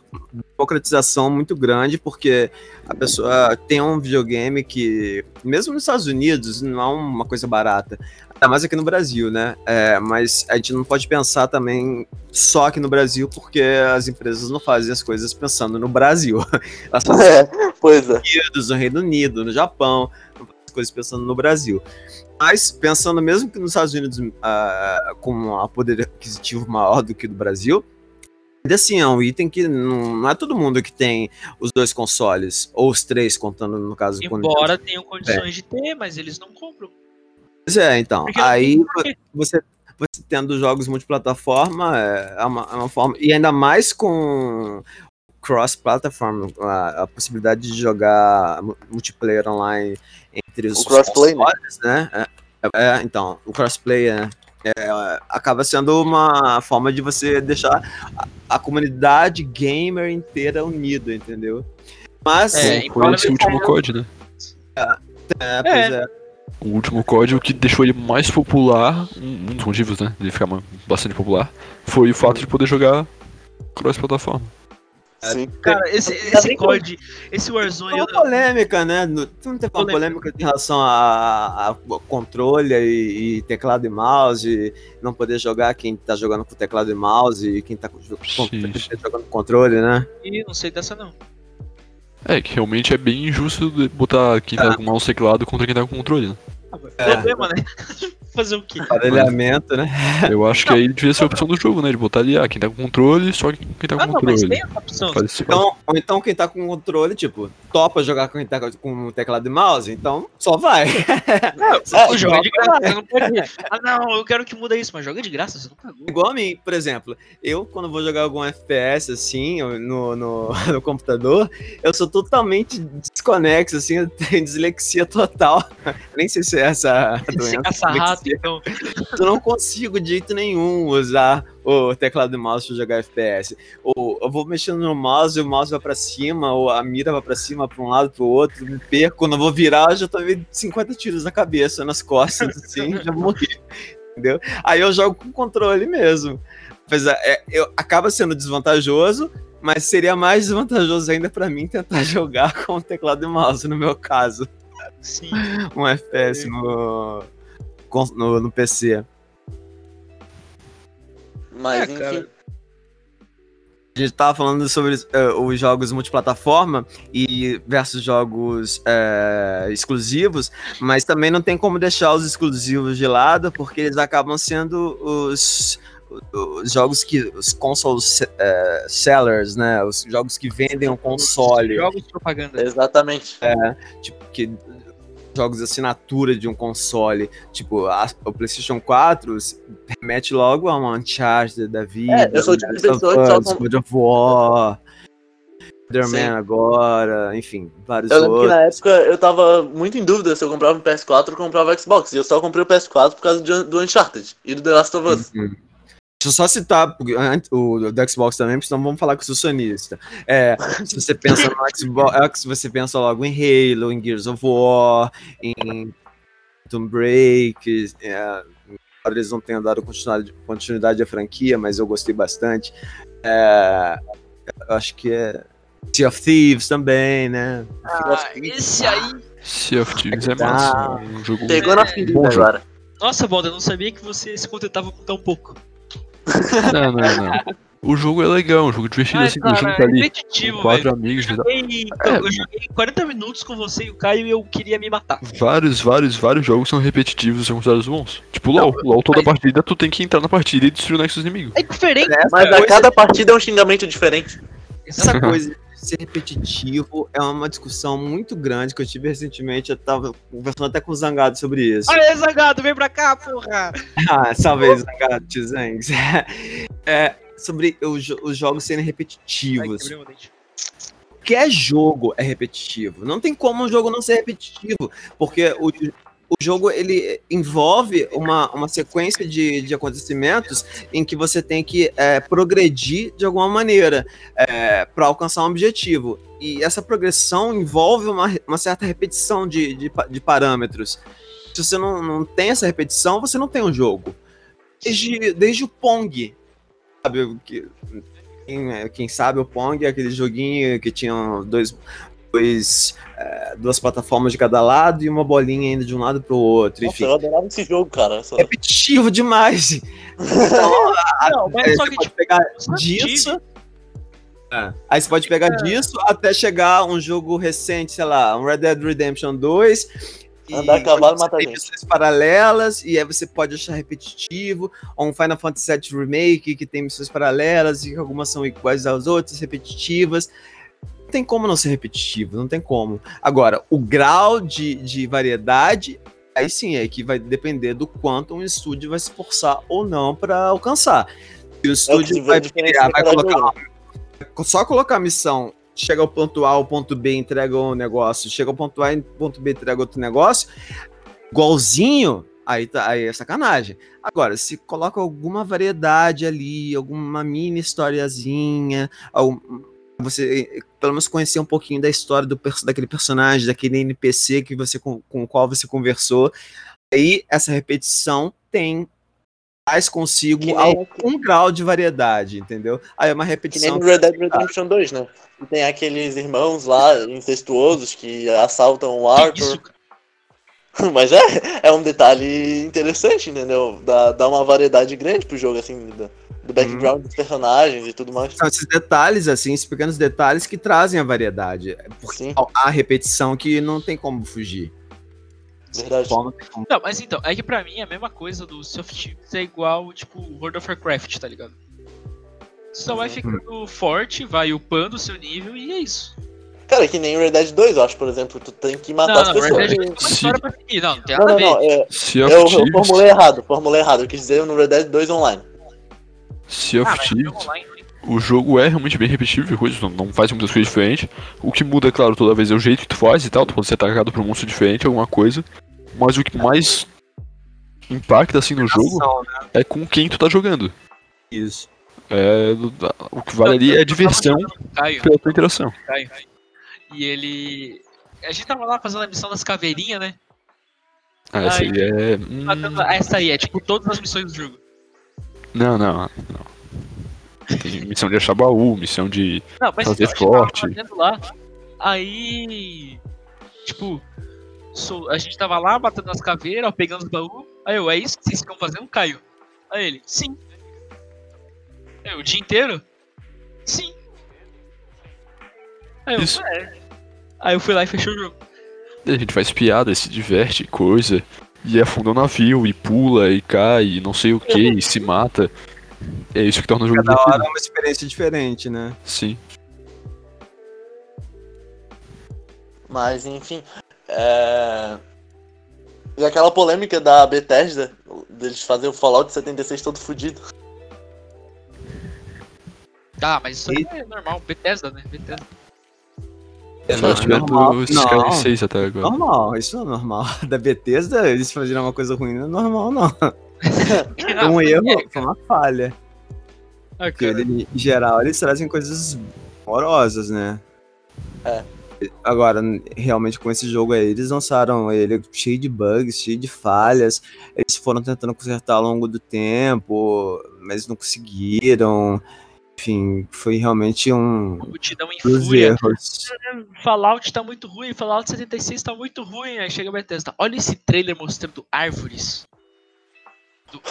democratização muito grande, porque a pessoa tem um videogame que, mesmo nos Estados Unidos, não é uma coisa barata. Ainda mais aqui no Brasil, né? É, mas a gente não pode pensar também só aqui no Brasil, porque as empresas não fazem as coisas pensando no Brasil. Elas fazem É, pois é. Unidos, no Reino Unido, no Japão, as coisas pensando no Brasil. Mas pensando mesmo que nos Estados Unidos ah, com um poder aquisitivo maior do que do Brasil, ainda assim é um item que não, não é todo mundo que tem os dois consoles, ou os três, contando no caso com Embora tenham condições de ter, mas eles não compram. Pois é, então. Porque Aí você, você tendo jogos multiplataforma é é uma, é uma forma. E ainda mais com cross-platform, a, a possibilidade de jogar mu- multiplayer online entre os O crossplay, né? consoles, né? É, é, então, o crossplay é, é, acaba sendo uma forma de você deixar a, a comunidade gamer inteira unida, entendeu? Mas, É, é, embora Foi esse último COD, né? pois é. O último COD, o que deixou ele mais popular, um dos motivos, né, dele ficar bastante popular, foi o fato de poder jogar cross-plataforma. Sim. Cara, esse, esse COD, esse Warzone, Tem uma polêmica, né? Não teve uma Polêmica. polêmica em relação a, a controle e, e teclado e mouse, e não poder jogar quem tá jogando com teclado e mouse e quem tá com- com- quem tá jogando controle, né? Ih, não sei dessa não. É, que realmente é bem injusto botar quem tá com mouse e teclado contra quem tá com controle, né? É. Problema, né? Fazer o quê? Aparelhamento, né? Eu acho que aí devia ser a opção do jogo, né? De botar ali, ah, quem tá com controle, só quem tá com Ah, não, mas controle. tem essa opção. Faz Então, ou então quem tá com controle, tipo, topa jogar com quem tá com teclado e mouse, então só vai. É, o jogo é de igual- graça, você não pode. Ah, não, eu quero que muda isso, mas joga de graça, você não pagou. Igual a mim, por exemplo, eu quando vou jogar algum FPS assim, no, no, no computador, eu sou totalmente desconexo, assim, eu tenho dislexia total. Nem sei se é essa doença. então. Eu não consigo de jeito nenhum usar o teclado e mouse pra jogar FPS. Ou eu vou mexendo no mouse e o mouse vai pra cima, ou a mira vai pra cima, pra um lado, pro outro, me perco. Quando eu vou virar, eu já tô vendo 50 tiros na cabeça, nas costas, assim, já morri. Entendeu? Aí eu jogo com controle mesmo. Apesar, é, eu, acaba sendo desvantajoso, mas seria mais desvantajoso ainda pra mim tentar jogar com teclado e mouse, no meu caso. Sim. Um FPS no, no, no PC. Mas, É, enfim. cara. A gente tava falando sobre eh, os jogos multiplataforma e versus jogos eh, exclusivos, mas também não tem como deixar os exclusivos de lado, porque eles acabam sendo os, os jogos que. os console se- eh, sellers, né? Os jogos que vendem um console. Jogos de propaganda. Exatamente. tipo, que jogos de assinatura de um console, tipo, a- o PlayStation 4 se- remete logo a um Uncharted da vida, É, eu sou o tipo de pessoa que só God of War. Spider-Man agora, enfim, vários Eu outros. na época eu tava muito em dúvida se eu comprava um PS4 ou comprava Xbox. E eu só comprei o PS4 por causa do, do Uncharted e do The Last of Us. Uhum. Deixa eu só citar porque antes- o do Xbox também, porque senão vamos falar eu sou sonista. É, se você pensa no Xbox, você pensa logo em Halo, em Gears of War, em Tomb Break. É, embora eles não tenham dado continuidade, continuidade à franquia, mas eu gostei bastante. É, eu acho que é Sea of Thieves também, né? Ah, esse aí. Sea of Thieves é Tá. massa. É um jogo Pegou na É, ferida agora. Nossa, Balda, eu não sabia que você se contentava com tão pouco. Não, não, não. O jogo é legal, um jogo divertido assim, cara, tu junta é ali repetitivo, com quatro velho. amigos, e tal. Joguei- É. Eu joguei 40 minutos com você e o Caio e eu queria me matar. vários, vários, vários jogos são repetitivos e são considerados bons. Tipo LOL, LOL toda mas- partida tu tem que entrar na partida e destruir o nexo inimigo. É diferente. Essa Mas a cada partida é um xingamento diferente. essa coisa ser repetitivo é uma discussão muito grande que eu tive recentemente. Eu tava conversando até com o Zangado sobre isso. Olha aí, Zangado, vem pra cá, porra! Ah, salve aí, Zangado, tio Zangs. É, sobre os, os jogos serem Ai, repetitivos. dente. Qualquer jogo é repetitivo. Não tem como um jogo não ser repetitivo, porque o, o jogo ele envolve uma, uma sequência de, de acontecimentos em que você tem que é, progredir de alguma maneira para alcançar um objetivo. E essa progressão envolve uma, uma certa repetição de, de, de parâmetros. Se você não, não tem essa repetição, você não tem um jogo. Desde, desde o Pong, sabe? Que, quem, é, quem sabe o Pong é aquele joguinho que tinha dois, dois, é, duas plataformas de cada lado e uma bolinha ainda de um lado pro outro. Nossa, Enfim, eu adorava esse jogo, cara. Só- repetitivo demais. Então, Não, é, mas só você que, pode tipo, pegar só disso. É, Aí você pode pegar disso até chegar um jogo recente, sei lá, um Red Dead Redemption 2. e Andar a cavalo matar tem missões paralelas, e aí você pode achar repetitivo, ou um Final Fantasy VII Remake que tem missões paralelas, e que algumas são iguais às outras, repetitivas. Não tem como não ser repetitivo, não tem como. Agora, o grau de, de variedade, aí sim, é que vai depender do quanto um estúdio vai se esforçar ou não para alcançar. E o É o estúdio se vê vai, criar, vai colocar só colocar a missão, chega ao ponto A, ao ponto B, entrega um negócio, chega ao ponto A, ao ponto B, entrega outro negócio, igualzinho, aí, tá, aí é sacanagem. Agora, se coloca alguma variedade ali, alguma mini historiazinha, algum- você eh, pelo menos conhecer um pouquinho da história do, daquele personagem, daquele NPC que você com, com o qual você conversou, aí essa repetição tem traz consigo Que nem- algum grau de variedade, entendeu? Aí é uma Que nem repetição no Red Dead Redemption 2, né? Que tem aqueles irmãos lá, incestuosos, que assaltam o Que Arthur. isso? Mas é, é um detalhe interessante, entendeu? Dá, dá uma variedade grande pro jogo, assim, do, do background dos personagens e tudo mais. São esses detalhes, assim, esses pequenos detalhes que trazem a variedade. Porque Sim, há repetição que não tem como fugir. verdade. Não tem como- Não, mas então, é que pra mim é a mesma coisa do Sea of Thieves é igual, tipo, World of Warcraft, tá ligado? Só vai Uhum. ficando forte, vai upando o seu nível e é isso. Cara, que nem o Red Dead 2, eu acho, por exemplo, tu tem que matar não, as não, pessoas. Red Dead tem uma Sim. história pra seguir. Não, não tem Não, nada não, a ver. não, é, Sea eu, of eu formulei errado, formulei errado. Eu quis dizer no Red Dead 2 online. Sea of Ah, Thieves, o jogo é realmente bem repetitivo, coisas, não, não faz muitas coisas diferentes. O que muda, claro, toda vez é o jeito que tu faz e tal, tu pode ser atacado por um monstro diferente, alguma coisa. Mas o que mais impacta assim no jogo né? é com quem tu tá jogando. Isso. É, o que vale ali é a diversão pela tua interação. Caio. E ele. A gente tava lá fazendo a missão das caveirinhas, né? Ah, essa aí é. hum, Matando- Essa aí, é tipo todas as missões do jogo. Não, não, não. Tem missão de achar baú, missão de. Não, mas Fazer forte. lá. Aí. Tipo. a gente tava lá matando as caveiras, ó, pegando os baús. Aí eu, é isso que vocês ficam fazendo, Caio? Aí ele, sim. Eu, o dia inteiro? Sim. Aí eu, Isso. é. Aí eu fui lá e fechei o jogo. A gente faz piada, se diverte, coisa. E afunda o navio, e pula, e cai, e não sei o que, e se mata. É isso que torna o jogo Cada hora é uma experiência diferente, né? Sim. Mas, enfim. É... E aquela polêmica da Bethesda, deles fazerem o Fallout 76 todo fudido. Tá, mas isso aí é normal, Bethesda, né? Bethesda. É Só esperando normal. o Skyrim Não. 6 até agora. Normal, isso não é normal. Da Bethesda, eles fazerem uma coisa ruim não é normal, não. Foi Ah, um erro, é, foi uma falha. Ah, ele, em geral, eles trazem coisas horrorosas, né? É. Agora, realmente com esse jogo aí, eles lançaram ele cheio de bugs, cheio de falhas. Eles foram tentando consertar ao longo do tempo, mas não conseguiram. Enfim, foi realmente um Multidão em fúria. erros. Fallout tá muito ruim, Fallout 76 tá muito ruim. Aí chega a Bethesda. Olha esse trailer mostrando árvores. Do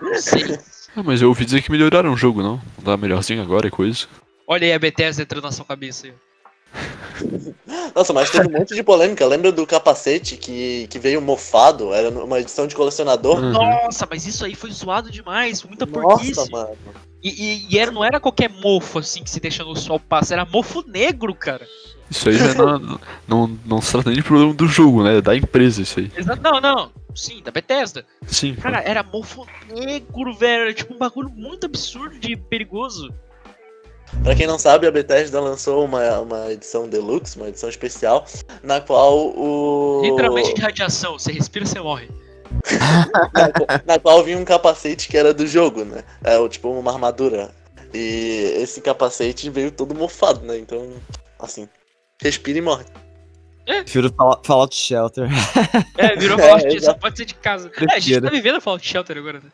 Elder 6. Ah, mas eu ouvi dizer que melhoraram o jogo, não? Não tá melhorzinho agora e coisa. Olha aí a Bethesda entrando na sua cabeça aí. Nossa, mas teve um monte de polêmica. Lembra do capacete que, que veio mofado? Era uma edição de colecionador? Uhum. Nossa, mas isso aí foi zoado demais, muita Nossa, porquice. mano. E, e- e era, não era qualquer mofo assim que se deixa no sol passa, era mofo negro, cara. Isso aí já não, não, não se trata nem de problema do jogo, né? Da empresa, isso aí. Exa- Não, não, sim, da Bethesda. Sim. Cara, era mofo negro, velho. Era tipo um bagulho muito absurdo de perigoso. Pra quem não sabe, a Bethesda lançou uma, uma edição deluxe, uma edição especial, na qual o. Literalmente de radiação. Você respira, você morre. na, na qual vinha um capacete que era do jogo, né? É o tipo uma armadura. E esse capacete veio todo mofado, né? Então, assim, respira e morre. Prefiro Fall- Fallout Shelter. É, virou É, Fallout, só exato. pode ser de casa. É, a gente tá vivendo Fallout Shelter agora, né?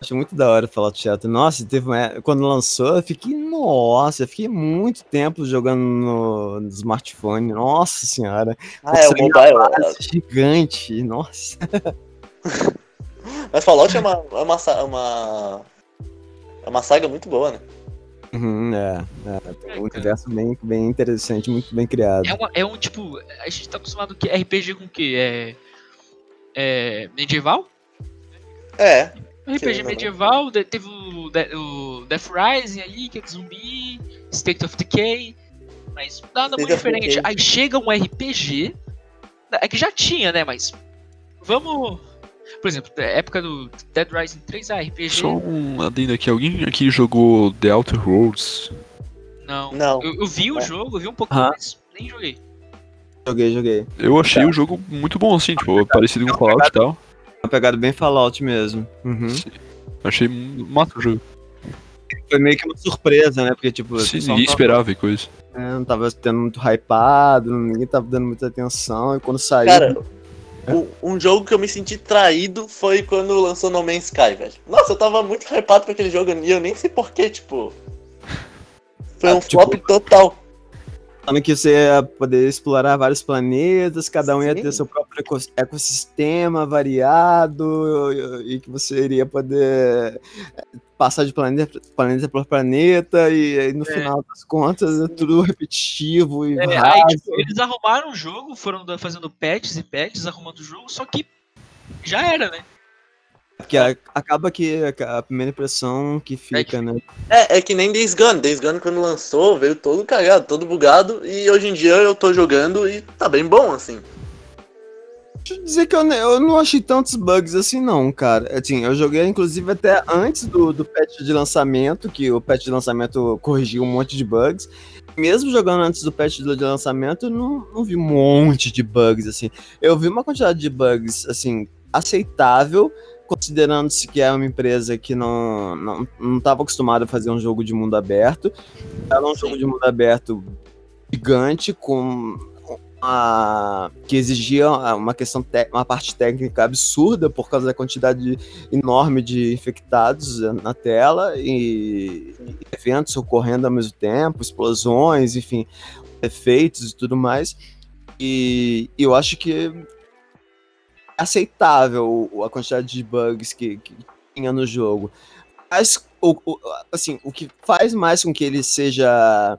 Acho muito da hora Fallout Shelter. Nossa, teve uma... época- quando lançou, eu fiquei, nossa, eu fiquei muito tempo jogando no, no smartphone. Nossa senhora. Ah, é o mobile. Quase gigante. Nossa. Mas Fallout é uma, é uma, sa- uma. É uma saga muito boa, né? Uhum, é, é, tem É, um universo bem, bem interessante, muito bem criado. É, uma- é um tipo. A gente tá acostumado que RPG com o quê? É. É. medieval? É. RPG medieval, de- teve o, De- o Death Rising aí, que é zumbi, State of Decay, mas nada State muito diferente. Decay. Aí chega um RPG, é que já tinha, né, mas vamos... Por exemplo, da época do Dead Rising 3, ah, RPG, Só um adendo aqui. Alguém aqui jogou The Outer Worlds? não. Não. Eu, eu vi o É. jogo, eu vi um pouquinho, mas nem joguei. Joguei, joguei. Eu achei o jogo muito bom, assim, tipo, parecido com Fallout e tal. Uma pegada bem Fallout mesmo. Uhum. Achei massa o jogo. Foi meio que uma surpresa, né? Porque, tipo, Sim, ninguém tava- esperava e coisa. é, não tava tendo muito hypado, ninguém tava dando muita atenção. E quando saiu. Cara, o- um jogo que eu me senti traído foi quando lançou No Man's Sky, velho. Nossa, eu tava muito hypado com aquele jogo e eu nem sei porquê, tipo. Foi Ah, um tipo, flop total. Falando que você ia poder explorar vários planetas, cada um ia Sim. ter seu próprio eco- ecossistema variado, e, que você iria poder eh, passar de planeta, planeta por planeta, e aí no É. final das contas é tudo repetitivo e É, aí, tipo, eles arrumaram o jogo, foram fazendo patches e patches, arrumando o jogo, só que já era, né? Porque acaba que a, primeira impressão que fica, né? É, é que nem Days Gone. Days Gone quando lançou veio todo cagado, todo bugado. E hoje em dia eu tô jogando e tá bem bom, assim. Deixa eu dizer que eu, eu não achei tantos bugs assim, não, cara. Assim, eu joguei, inclusive, até antes do, do patch de lançamento, que o patch de lançamento corrigiu um monte de bugs. Mesmo jogando antes do patch de lançamento, eu não, não vi um monte de bugs, assim. Eu vi uma quantidade de bugs, assim, aceitável, considerando-se que é uma empresa que não, não, não estava acostumada a fazer um jogo de mundo aberto. Era um jogo de mundo aberto gigante, com uma, que exigia uma questão te- uma parte técnica absurda por causa da quantidade enorme de infectados na tela e, e eventos ocorrendo ao mesmo tempo, explosões, enfim, efeitos e tudo mais. E eu acho que aceitável a quantidade de bugs que, que tinha no jogo. Mas o, o- assim, o que faz mais com que ele seja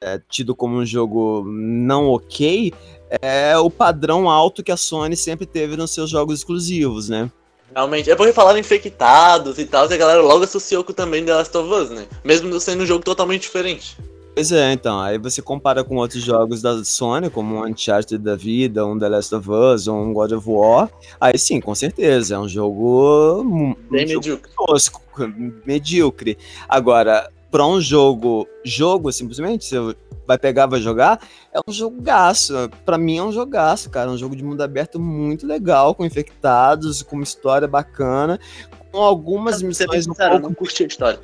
é, tido como um jogo não ok é o padrão alto que a Sony sempre teve nos seus jogos exclusivos, né? Realmente. É porque falaram infectados e tal, e a galera logo associou com também The Last of Us, né? Mesmo sendo um jogo totalmente diferente. Pois é, então, aí você compara com outros jogos da Sony, como um Uncharted da vida, um The Last of Us, ou um God of War, aí sim, com certeza, é um jogo, um Bem jogo medíocre. tosco, medíocre. Agora, pra um jogo, jogo simplesmente, você vai pegar, vai jogar, é um jogaço. Pra mim é um jogaço, cara. Um jogo de mundo aberto muito legal, com infectados, com uma história bacana, com algumas missões um sincero, eu pouco não curti a história.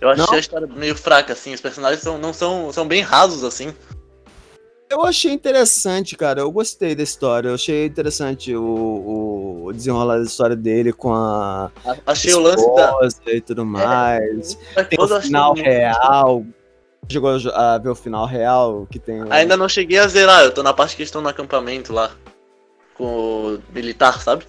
Eu achei Não? a história meio fraca, assim. Os personagens são, não são, são bem rasos, assim. Eu achei interessante, cara. Eu gostei da história. Eu achei interessante o, o desenrolar da história dele com a Achei o lance da. e tudo mais. a Tem o final muito- real. Chegou a ver o final real que tem. Ainda não cheguei a zerar, eu tô na parte que estão no acampamento lá. Com o militar, sabe?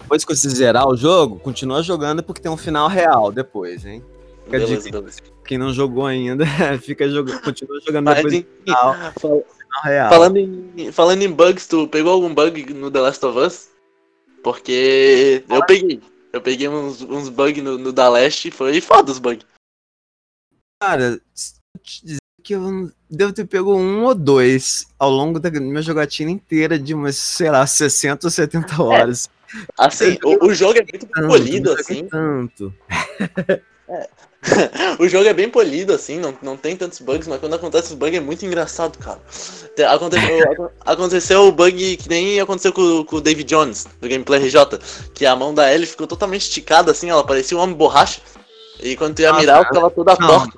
Depois que você zerar o jogo, continua jogando porque tem um final real depois, hein? Beleza, beleza. Quem não jogou ainda, fica jogando, continua jogando Mas, depois final, fal- final real. falando, em, falando em bugs, tu pegou algum bug no The Last of Us? Porque eu peguei. Eu peguei uns, uns bugs no, no Da Leste e foi foda os bugs. Cara, te dizer que eu devo ter pego um ou dois ao longo da minha jogatina inteira de umas, sei lá, 60 ou 70 horas. Assim, o, o jogo é muito Tanto, polido, assim. Tanto. o jogo é bem polido, assim, não, não tem tantos bugs, mas quando acontece os bugs é muito engraçado, cara. Te- Aconteceu, aco- aconteceu o bug que nem aconteceu com, com o David Jones, do Gameplay RJ, que a mão da Ellie ficou totalmente esticada, assim, ela parecia um homem borracha. E quando tu ia Ah, mirar, ela cara. ficava toda torta.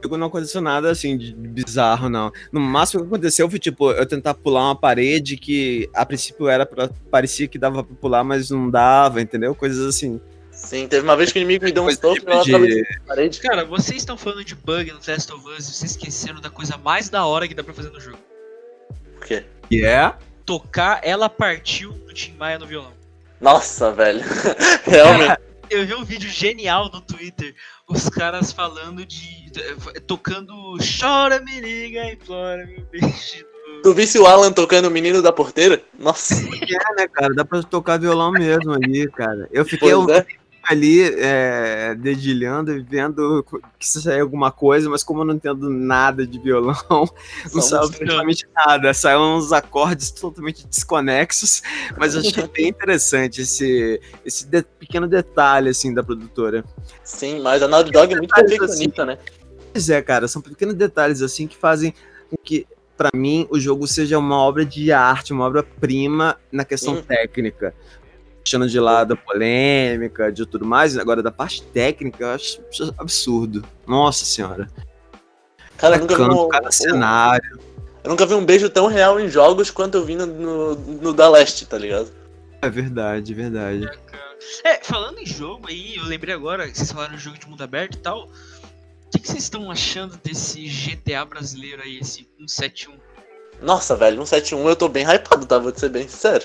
comigo não aconteceu nada assim de bizarro, não. No máximo que aconteceu foi tipo eu tentar pular uma parede que a princípio era parecia que dava pra pular, mas não dava, entendeu? Coisas assim. Sim, teve uma vez que o inimigo me deu um tipo e ela de- parede. Cara, vocês estão falando de bug no Last of Us e vocês esqueceram da coisa mais da hora que dá pra fazer no jogo. Por quê? E é Tocar Ela Partiu do Tim Maia no violão. Nossa, velho. Realmente. Eu vi um vídeo genial no Twitter, os caras falando de. tocando Chora, me liga, implora, meu beijo. Tu visse o Alan tocando o menino da porteira? Nossa. É, né, cara? Dá pra tocar violão mesmo ali, cara. Eu fiquei Pois é. Ali é, dedilhando e vendo que se sair alguma coisa, mas como eu não entendo nada de violão, não Só saiu um- absolutamente nada. Saiu uns acordes totalmente desconexos, mas eu achei bem interessante esse, esse de- pequeno detalhe, assim, da produtora. Sim, mas a Naughty Dog é muito perfeccionista, né? Pois é, cara, são pequenos detalhes, assim, que fazem com que, pra mim, o jogo seja uma obra de arte, uma obra-prima na questão Sim. técnica. Deixando de lado a polêmica, de tudo mais, agora da parte técnica, eu acho absurdo. Nossa senhora. Cara, Cada eu nunca vi canto, um, cada um- cenário. eu nunca vi um beijo tão real em jogos quanto eu vi no, no, no Da Leste, tá ligado? É verdade, verdade. É, falando em jogo aí, eu lembrei agora que vocês falaram de jogo de mundo aberto e tal. O que, que vocês estão achando desse GTA brasileiro aí, esse 171? Nossa, velho, 171 eu tô bem hypado, tá? Vou te ser bem sincero.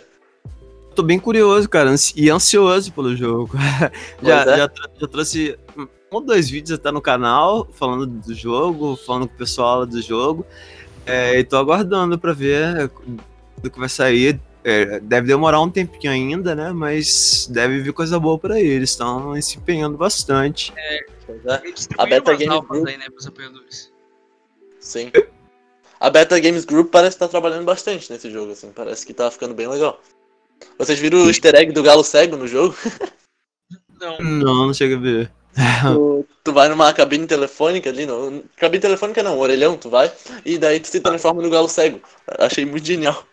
Tô bem curioso, cara, e ansioso pelo jogo. já, é. já, já trouxe um ou dois vídeos até no canal, falando do jogo, falando com o pessoal do jogo. É, e tô aguardando pra ver do que vai sair. É, deve demorar um tempinho ainda, né? Mas deve vir coisa boa pra eles. Estão se empenhando bastante. É, Ele A Beta umas Game almas Group. aí, né, pros apoiadores. sim. A Beta Games Group parece estar trabalhando bastante nesse jogo, assim. Parece que tá ficando bem legal. Vocês viram o easter egg do galo cego no jogo? Não, Não, não chega a ver. tu, tu vai numa cabine telefônica ali, no, cabine telefônica não, orelhão, tu vai, e daí tu se transforma no galo cego. Achei muito genial.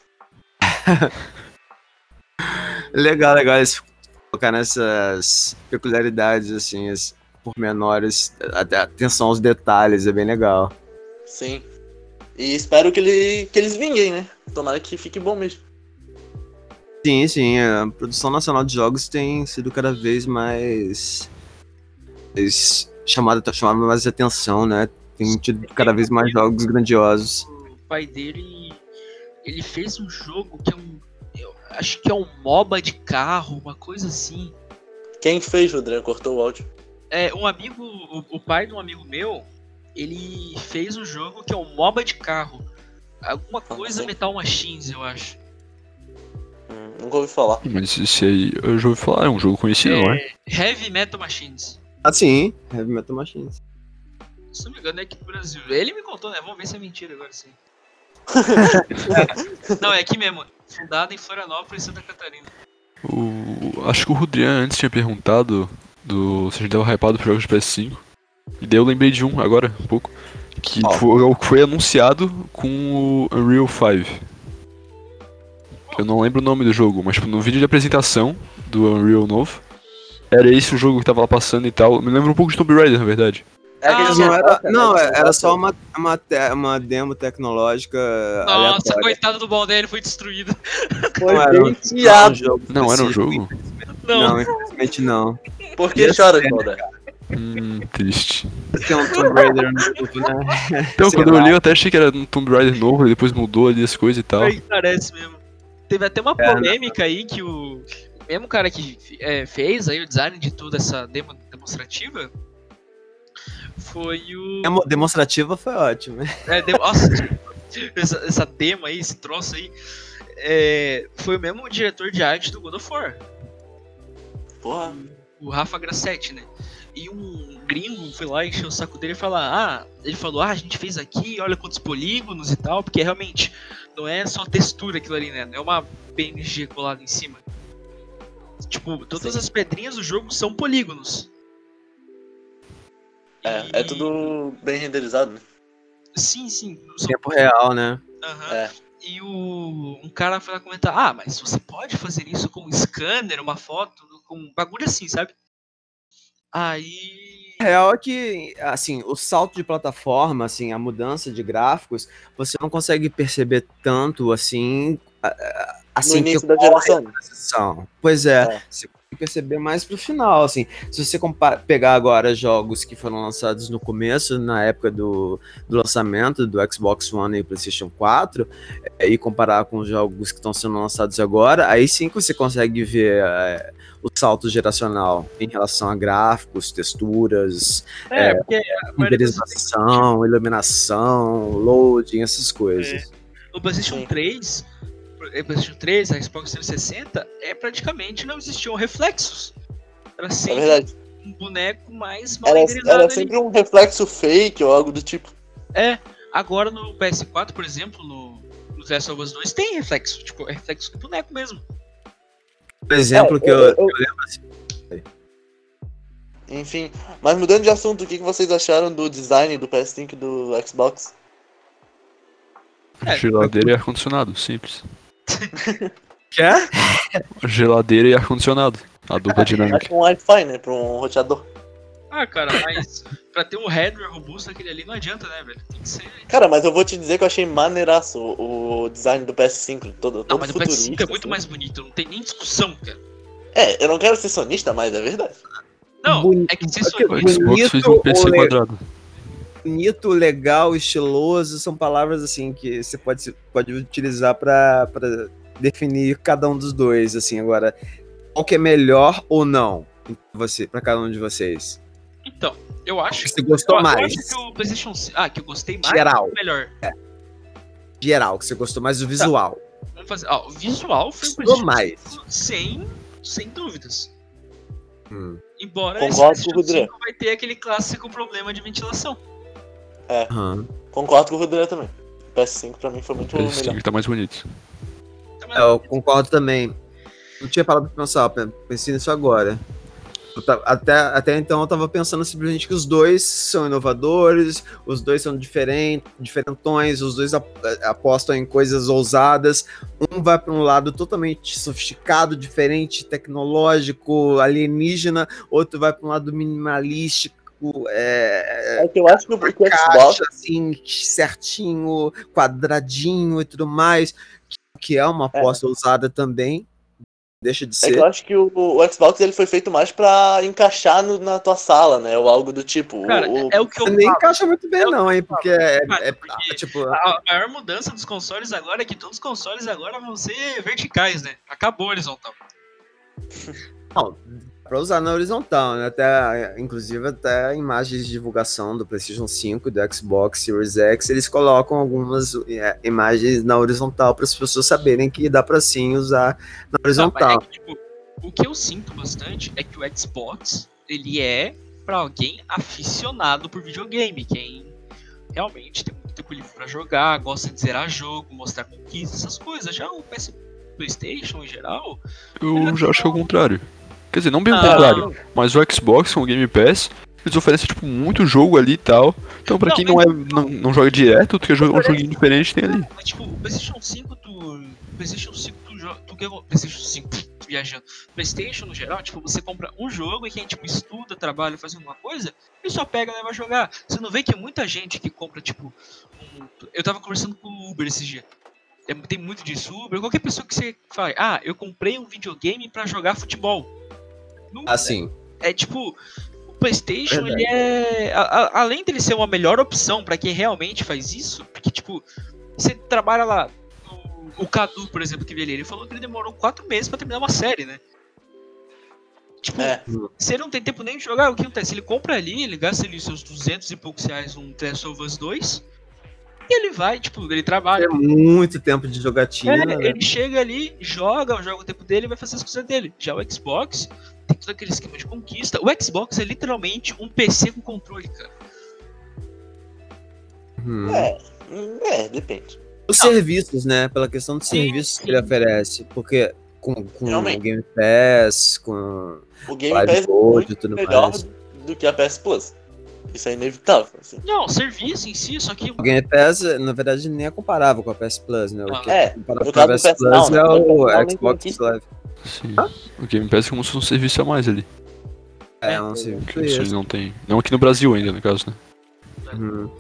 Legal, legal eles focar nessas peculiaridades, assim, as pormenores, até atenção aos detalhes, é bem legal. Sim. E espero que, ele, que eles vinguem, né? Tomara que fique bom mesmo. Sim, sim, a produção nacional de jogos tem sido cada vez mais, mais chamada, tá chamando mais atenção, né? Tem tido cada vez mais jogos grandiosos. o pai dele, ele fez um jogo que é um, eu acho que é um MOBA de carro, uma coisa assim. Quem fez, Rodrigo? Cortou o áudio. É, um amigo, o, o pai de um amigo meu, ele fez um jogo que é um MOBA de carro. Alguma coisa sim. Metal Machines, eu acho. Nunca ouvi falar. Mas esse aí, eu já ouvi falar, é um jogo conhecido, não é? Heavy Metal Machines. Ah, sim, Heavy Metal Machines. Se não me engano é aqui do Brasil. Ele me contou, né? Vamos ver se é mentira agora sim. não, é aqui mesmo. Fundada em Florianópolis, Santa Catarina. O, acho que o Rudrian antes tinha perguntado do, se a gente tava hypado por jogos de PS5. E daí eu lembrei de um agora, um pouco. Que Ó. foi, foi anunciado com o Unreal 5. Eu não lembro o nome do jogo, mas tipo, no vídeo de apresentação do Unreal novo, era esse o jogo que tava lá passando e tal. Me lembra um pouco de Tomb Raider, na verdade. É Ah, aquele Não, era, não, era só uma, uma, uma demo tecnológica Nossa, aleatória. coitado do bom dele, foi destruído. Foi Não era um- um jogo Não, era um jogo? Não, Não, infelizmente não. Por que chora, Zelda? Hum, triste. Tem um Tomb Raider no grupo, né? Então, Sei quando eu lá. olhei, eu até achei que era um Tomb Raider novo, e depois mudou ali as coisas e tal. Aí parece mesmo. Teve até uma É, né? polêmica aí que o mesmo cara que é, fez aí o design de toda essa demo demonstrativa foi o. A mo- demonstrativa foi ótima. É, de- Nossa, essa, essa tema aí, esse troço aí. é, foi o mesmo diretor de arte do God of War, Porra. o Rafa Grassetti, né? E um gringo foi lá e encheu o saco dele e falou: Ah, ele falou, ah, a gente fez aqui, olha quantos polígonos e tal, porque realmente não é só textura aquilo ali, né? Não é uma PNG colada em cima. Tipo, todas Sim. as pedrinhas do jogo são polígonos. É, é E- tudo bem renderizado, né? Sim, sim. São Tempo real, né? Aham. É. E o um cara foi lá comentar, ah, mas você pode fazer isso com um scanner, uma foto, com um bagulho assim, sabe? Aí. A real é que, assim, o salto de plataforma, assim, a mudança de gráficos, você não consegue perceber tanto, assim, assim, no que início da ocorre geração. Pois é, É. você consegue perceber mais pro final, assim. Se você pegar agora jogos que foram lançados no começo, na época do, do lançamento do Xbox One e PlayStation 4, é, e comparar com os jogos que estão sendo lançados agora, aí sim que você consegue ver é, o salto geracional em relação a gráficos, texturas, É, vezes renderização, iluminação, loading, essas coisas. no PlayStation Sim. 3, eh, PlayStation 3, a Xbox 360, é praticamente não existiam reflexos. Era É sempre verdade. um boneco mais mal Era, era ali. sempre um reflexo fake ou algo do tipo. É, agora no PS4, por exemplo, no, no The Last of Us 2, tem reflexo. Tipo, é reflexo do boneco mesmo. Por exemplo, É, que eu, eu- eu lembro assim, Enfim. Mas mudando de assunto, o que que vocês acharam do design do PS5 e do Xbox? É, Geladeira e ar-condicionado, simples. Quer? Geladeira e ar-condicionado. A dupla Acho dinâmica. que um Wi-Fi, né? Pra um roteador. Ah, cara, mas pra ter um hardware robusto aquele ali não adianta, né, velho? Tem que ser. Cara, mas eu vou te dizer que eu achei maneiraço o, o design do PS5. Todo, Não, todo mas o futurista. PS5 é muito assim. mais bonito, não tem nem discussão, cara. É, eu não quero ser sonista, mas é verdade. Não, Boni- é que ser O sonista. Xbox Bonito fez um PC ou le- quadrado. bonito, legal, estiloso, são palavras assim que você pode, pode utilizar para definir cada um dos dois, assim, agora qual que é melhor ou não você para cada um de vocês? Então, eu acho Que você gostou eu, eu mais? acho que o PlayStation 5. Ah, que eu gostei mais. Geral. é Melhor. Geral, que você gostou mais do visual. Vamos fazer. Ó, o visual foi o Gostou PlayStation mais. 5 sem, sem dúvidas. Hum. Embora Concordo esse com o PlayStation Rodrigo. 5 vai ter aquele clássico problema de ventilação. Aham. Concordo com o Rodrigo também. O PS5 pra mim foi muito O melhor. PS5 tá mais bonito. Tá, É, Eu concordo também. Não tinha parado pra pensar, pe- pensei nisso agora. Até, até então eu tava pensando simplesmente que os dois são inovadores, os dois são diferentes, diferentões, os dois ap- apostam em coisas ousadas. Um vai para um lado totalmente sofisticado, diferente, tecnológico, alienígena, outro vai para um lado minimalístico, é, É que eu acho que o, o Xbox. caixa, assim, certinho, quadradinho e tudo mais, que é uma aposta ousada também, deixa de É que ser. eu acho que o, o Xbox ele foi feito mais pra encaixar no- na tua sala, né? Ou algo do tipo. Cara, o, é o que eu Nem falo. encaixa muito bem, É não, hein? Porque é, Cara, é- porque tipo. A maior mudança dos consoles agora é que todos os consoles agora vão ser verticais, né? Acabou horizontal. Não, pra usar na horizontal, né? Até, inclusive, até imagens de divulgação do PlayStation 5, do Xbox Series X, eles colocam algumas é, imagens na horizontal para as pessoas saberem que dá pra sim usar na Não, mas é horizontal. que, tipo, o que eu sinto bastante é que o Xbox, ele é pra alguém aficionado por videogame, quem realmente tem muito tempo livre pra jogar, gosta de zerar jogo, mostrar conquistas, essas coisas. Já o PS PlayStation em geral, Eu já acho que é o contrário. Quer dizer, não bem o Ah, contrário, mas o Xbox com o Game Pass, eles oferecem, tipo, muito jogo ali e tal. Então, pra Não, quem não, é, não, não joga direto, tu quer jogar um joguinho diferente, tem ali. Mas, tipo, o PlayStation 5, tu. PlayStation 5, tu joga. Tu quer. PlayStation 5, tô viajando. PlayStation no geral, tipo, você compra um jogo e quem, tipo, estuda, trabalha, faz alguma coisa, e só pega e leva a jogar. Você não vê que muita gente que compra, tipo. um- Eu tava conversando com o Uber esse dia. É, Tem muito disso, Uber, qualquer pessoa que você fala, ah, eu comprei um videogame pra jogar futebol. Não, Assim, é tipo, o PlayStation, Verdade. ele é. a- a- além dele ser uma melhor opção pra quem realmente faz isso, porque, tipo, você trabalha lá. O, o Cadu, por exemplo, que veio ali, ele falou que ele demorou quatro meses pra terminar uma série, né? Tipo, É. se ele não tem tempo nem de jogar, o que acontece? Ele compra ali, ele gasta ali seus 200 e poucos reais num The Last of Us 2, e ele vai, tipo, ele trabalha. É muito tempo de jogatina, É, né? ele chega ali, joga, joga o tempo dele e vai fazer as coisas dele. Já o Xbox todo aquele esquema de conquista. O Xbox é literalmente um PC com controle, cara. Uhum. É, hum, é, depende. Os serviços, né? Pela questão dos serviços que ele oferece. Porque com, com o. Game Pass, com O Game Live Pass é Gold muito e tudo melhor mais. do que a PS Plus. Isso é inevitável, assim. Não, serviço em si, só que. O Game Pass, na verdade, nem é comparável com a PS Plus, né? O Ah. que É, comparável com a PS Plus né? é PS Now o Xbox tem Sim. O Game Pass é como se fosse um serviço a mais ali. É, um serviço Que eles não tem. Não aqui no Brasil ainda, no caso, né? Uhum.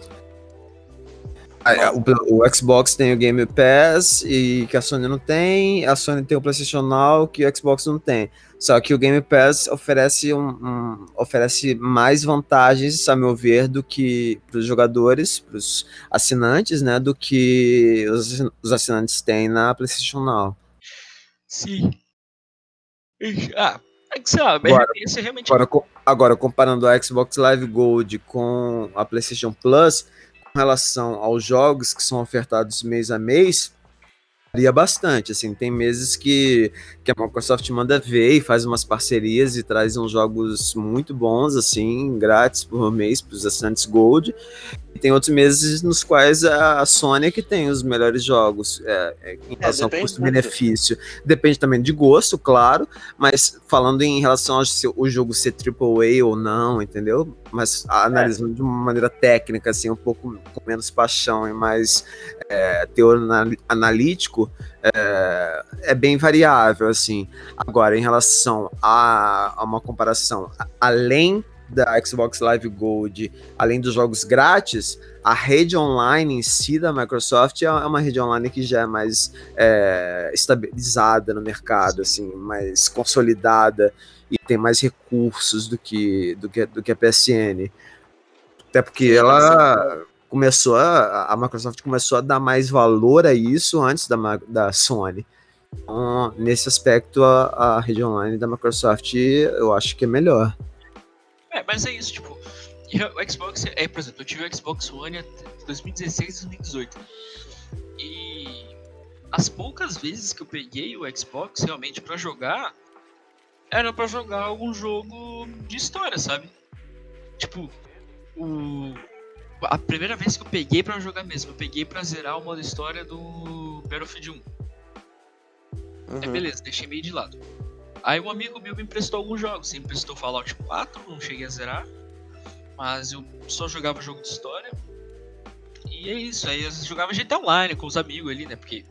Ah, O, o Xbox tem o Game Pass e que a Sony não tem, a Sony tem o PlayStation Now que o Xbox não tem. Só que o Game Pass oferece, um, um- oferece mais vantagens, a meu ver, do que para os jogadores, para os assinantes, né, do que os, os assinantes têm na PlayStation Now. Sim. Ah, é que sei lá, Agora- esse é realmente. Agora, agora, comparando a Xbox Live Gold com a PlayStation Plus, com relação aos jogos que são ofertados mês a mês, varia bastante. Assim, tem meses que, que a Microsoft manda ver e faz umas parcerias e traz uns jogos muito bons, assim, grátis por mês para os assinantes Gold. Tem outros meses nos quais a Sony é que tem os melhores jogos é, é, em relação ao custo-benefício. Depende também de gosto, claro, mas falando em relação ao se o jogo ser AAA ou não, entendeu? Mas analisando de uma maneira técnica, assim, um pouco com menos paixão e mais é, teor anal- analítico, é, é bem variável, assim. Agora, em relação a, a uma comparação além da Xbox Live Gold, além dos jogos grátis, a rede online em si da Microsoft é é uma rede online que já é mais é, estabilizada no mercado, assim, mais consolidada e tem mais recursos do que, do que, do que a PSN. Até porque ela começou a, a Microsoft começou a dar mais valor a isso antes da, da Sony. Então, nesse aspecto, a, a rede online da Microsoft eu acho que é melhor. É, mas é isso, tipo, o Xbox, é, por exemplo, eu tive o Xbox One até 2016 e 2018. E as poucas vezes que eu peguei o Xbox realmente pra jogar, era pra jogar algum jogo de história, sabe? Tipo, o a primeira vez que eu peguei pra jogar mesmo, eu peguei pra zerar o modo história do Battlefield 1. É Uhum. beleza, deixei meio de lado. Aí um amigo meu me emprestou alguns jogos. Ele me emprestou Fallout 4, não cheguei a zerar. Mas eu só jogava jogo de história. E é isso, aí eu jogava GTA Online com os amigos ali, né? Porque,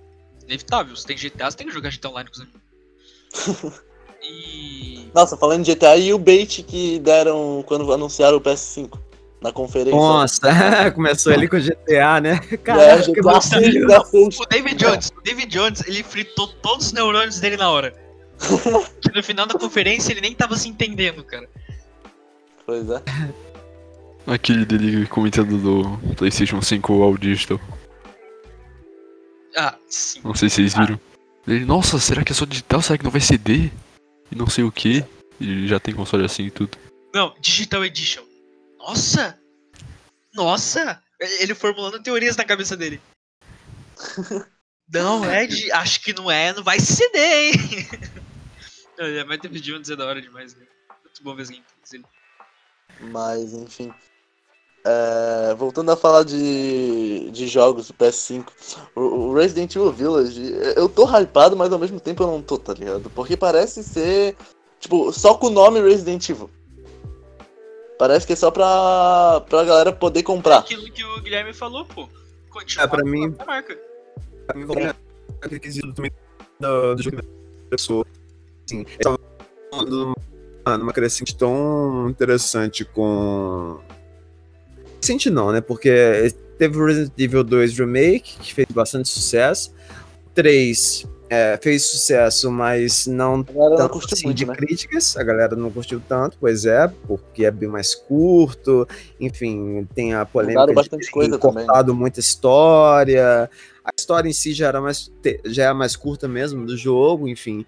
inevitável, se tem GTA, você tem que jogar GTA Online com os amigos. E. Nossa, falando de GTA e o bait que deram quando anunciaram o PS5 na conferência. Nossa, começou ali com GTA, né? É, Caraca, que GTA vacilo. 6, GTA 6. O David Jones, o David Jones, ele fritou todos os neurônios dele na hora. Que no final da conferência ele nem tava se entendendo, cara. Pois é. Aquele dele comentando do PlayStation 5 All Digital. Ah, sim. Não sei se vocês viram. Ele, nossa, será que é só digital? Será que não vai CD? E não sei o que. E já tem console assim e tudo. Não, Digital Edition. Nossa! Nossa! Ele formulando teorias na cabeça dele. Não, é de. Acho que não é, não vai ser hein? Olha, Mas David Jones é da hora demais, né? Muito bom ver as gameplays. Mas, enfim. É, voltando a falar de, de jogos do PS5, o, o Resident Evil Village, eu tô hypado, mas ao mesmo tempo eu não tô, tá ligado? Porque parece ser, tipo, só com o nome Resident Evil. Parece que é só pra, pra galera poder comprar. Aquilo que o Guilherme falou, pô. Continua É, pra mim- a marca. Pra mim, aquele quesito também do, do jogo da pessoa. Assim, numa, numa crescente tão interessante com. Recente não, né? Porque teve o Resident Evil 2 Remake, que fez bastante sucesso. O 3 é, fez sucesso, mas não não tanto curtiu assim, muito, de né? críticas, a galera não curtiu tanto, pois é, porque é bem mais curto, enfim, tem a polêmica Mudaram bastante coisa também, né? cortado muita história, a história em si já era mais, já é mais curta mesmo do jogo, enfim,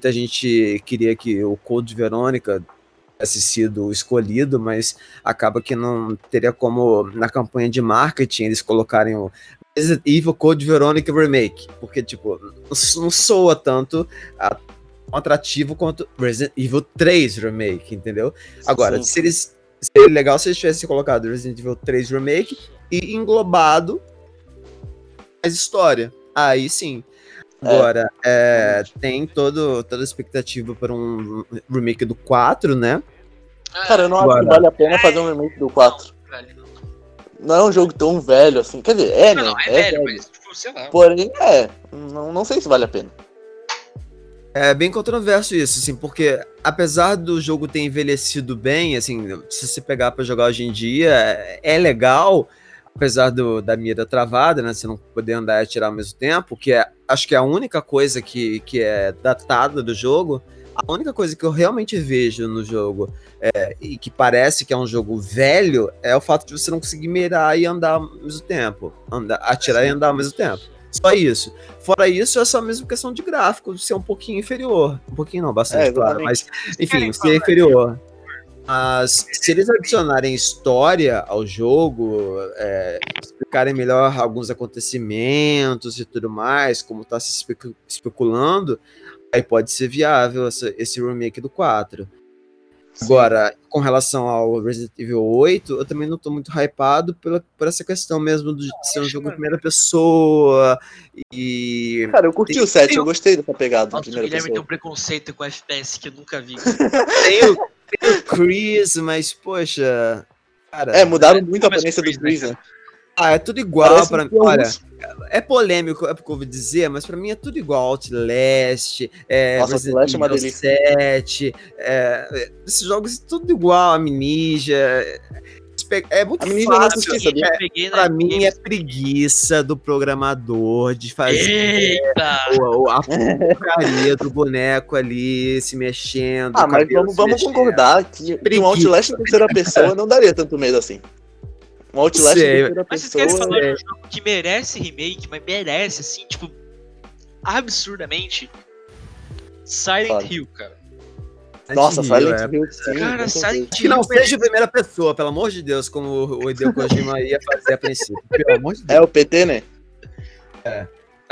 muita gente queria que o Code Verônica tivesse sido escolhido, mas acaba que não teria como, na campanha de marketing, eles colocarem o Resident Evil Code Verônica Remake, porque, tipo, não soa tanto a- atrativo quanto Resident Evil 3 Remake, entendeu? Agora, Sim. se eles. Seria legal se eles tivessem colocado Resident Evil 3 Remake e englobado mais história. Aí sim. Agora, é, tem todo, toda a expectativa para um remake do 4, né? Cara, eu não acho Agora- que vale a pena fazer um remake do 4. Velho, não. É um jogo tão velho assim. Quer dizer, é, Não, né? não, é, velho, mas, tipo, sei lá. Porém, é. Não, não sei se vale a pena. É bem controverso isso, assim, porque apesar do jogo ter envelhecido bem, assim, se você pegar pra jogar hoje em dia, é- é legal, apesar do, da mira travada, né, você não poder andar e atirar ao mesmo tempo, que é, acho que é a única coisa que, que é datada do jogo, a única coisa que eu realmente vejo no jogo é, e que parece que é um jogo velho é o fato de você não conseguir mirar e andar ao mesmo tempo, andar, atirar e andar ao mesmo tempo. Só isso. Fora isso, é só a mesma questão de gráfico, ser um pouquinho inferior. Um pouquinho não, bastante, É, claro. Mas, enfim, ser inferior. Mas se eles adicionarem história ao jogo, é, explicarem melhor alguns acontecimentos e tudo mais, como tá se especu- especulando, aí pode ser viável essa- esse remake do 4. Agora, com relação ao Resident Evil 8, eu também não tô muito hypado pela, por essa questão mesmo de ser um jogo em primeira pessoa e. Cara, eu curti Tem- o 7, tem- eu gostei dessa pegada em Nossa, o primeira Guilherme tem pessoa. um preconceito com FPS que eu nunca vi. Tem o, tem o Chris, mas, poxa. Cara, É, mudaram muito a Mas aparência do Chris, né, Chris, né? ah, é tudo igual Parece pra mim. é Olha, é polêmico, é porque eu vou dizer, mas pra mim é tudo igual. Outlast, é, Nossa, Outlast é uma Evil delícia. 7, é, esses jogos tudo igual, Amnesia. É, é muito fácil. Eu peguei na Pra mim é preguiça do programador de fazer Eita! o- o- a porcaria do boneco ali se mexendo. Ah, mas vamos, vamos concordar que, que um. Outlast em terceira pessoa não daria tanto medo assim. Um Outlast em terceira Mas vocês querem pessoa. falar de é. um jogo que merece remake, mas merece, assim, tipo, absurdamente. Silent Fala. Hill, cara. Nossa, Silent Hill, Silent é. Hill, sim. Cara. Silent Que não Hill seja em primeira pessoa, pelo amor de Deus, como o Hideo Kojima ia fazer a princípio. Pelo amor de Deus. É o PT, né?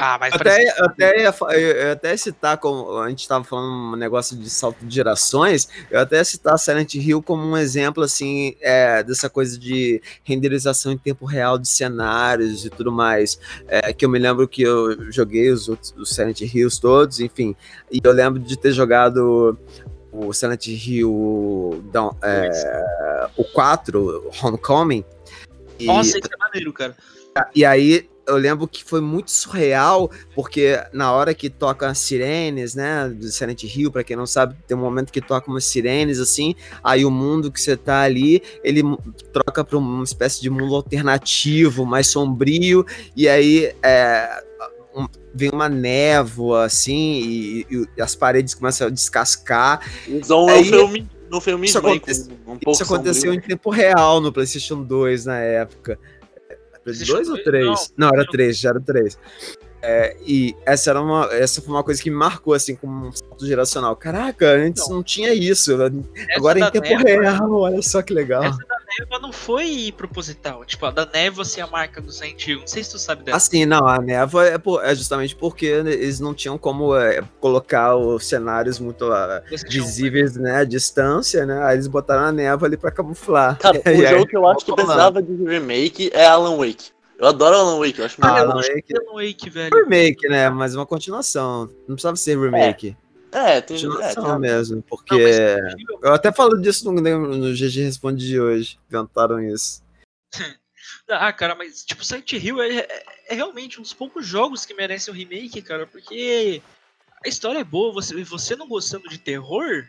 Ah, mas Até, parece- até, eu ia até citar, como a gente estava falando um negócio de salto de gerações, eu até citar Silent Hill como um exemplo, assim, é, dessa coisa de renderização em tempo real de cenários e tudo mais. É, que eu me lembro que eu joguei os, outros, os Silent Hills todos, enfim, e eu lembro de ter jogado o Silent Hill Dawn- é, o 4, Homecoming. E, Nossa, isso é maneiro, cara. e aí eu lembro que foi muito surreal, porque na hora que toca as sirenes, né, do Silent Hill, pra quem não sabe, tem um momento que toca umas sirenes assim, aí o mundo que você tá ali, ele troca pra uma espécie de mundo alternativo, mais sombrio, e aí é, vem uma névoa assim, e, e as paredes começam a descascar. Usou um Aí- eufemismo, um eufemismo Isso acontece- com um pouco Isso aconteceu sombrio. em tempo real no PlayStation 2 na época. PlayStation 2 ou 2? 3? Não, era Não. 3, já era 3. É, e essa era uma, essa foi uma coisa que me marcou assim como um salto geracional. Caraca, antes não, tinha isso. Agora em tempo névoa- real, olha só que legal. Essa da névoa não foi proposital. Tipo, a da névoa ser a marca do Silent Hill. Não sei se tu sabe dessa. Assim, não, a névoa é, por- é justamente porque eles não tinham como é, colocar os cenários muito um- visíveis, né, à distância, né? Aí eles botaram a névoa ali pra camuflar. Cara, o jogo que eu acho que precisava de remake é Alan Wake. Eu adoro Alan Wake, eu acho muito Ah. Alan Alan Wake. Wake, velho. remake, né? Mas uma continuação. Não precisava ser remake. É, tem, é, tem mesmo, porque. Não, Hill- Eu até falo disso no, no GG Responde de hoje. Inventaram isso. Ah, cara, mas tipo, Silent Hill é, é- é realmente um dos poucos jogos que merecem um remake, cara, porque a história é boa, você, você não gostando de terror,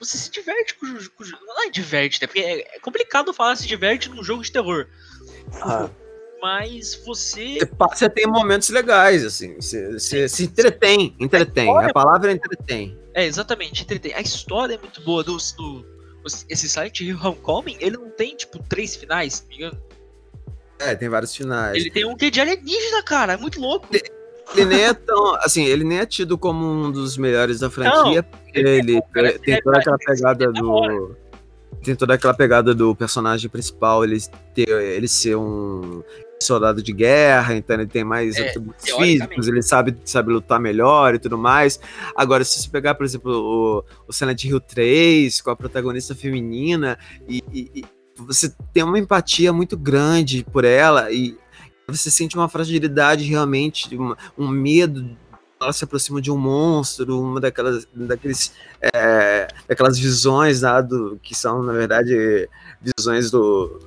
você se diverte com o jogo. Não é diverte, né? Porque é, é complicado falar se diverte num jogo de terror. Ah. Mas você. Você, tem momentos legais, assim. Você, você se entretém. Entretém. A palavra é entretém. É, exatamente, entretém. A história é muito boa. Do, do, esse Hill Homecoming, ele não tem, tipo, três finais, se não me engano. É, tem vários finais. Ele tem um que é de alienígena, cara. É muito louco. Ele nem é tão. Assim, ele nem é tido como um dos melhores da franquia, porque ele é ele, tem ele toda é- aquela ele é pegada do. Tem toda aquela pegada do personagem principal, ele, ter, ele ser um soldado de guerra, então ele tem mais É, atributos físicos, ele sabe, sabe lutar melhor e tudo mais. Agora, se você pegar, por exemplo, o, o Silent Hill 3, com a protagonista feminina, e, e- e você tem uma empatia muito grande por ela, e você sente uma fragilidade realmente, uma- um medo. Ela se aproxima de um monstro, uma daquelas, daqueles, é, daquelas visões lá do, que são, na verdade, visões do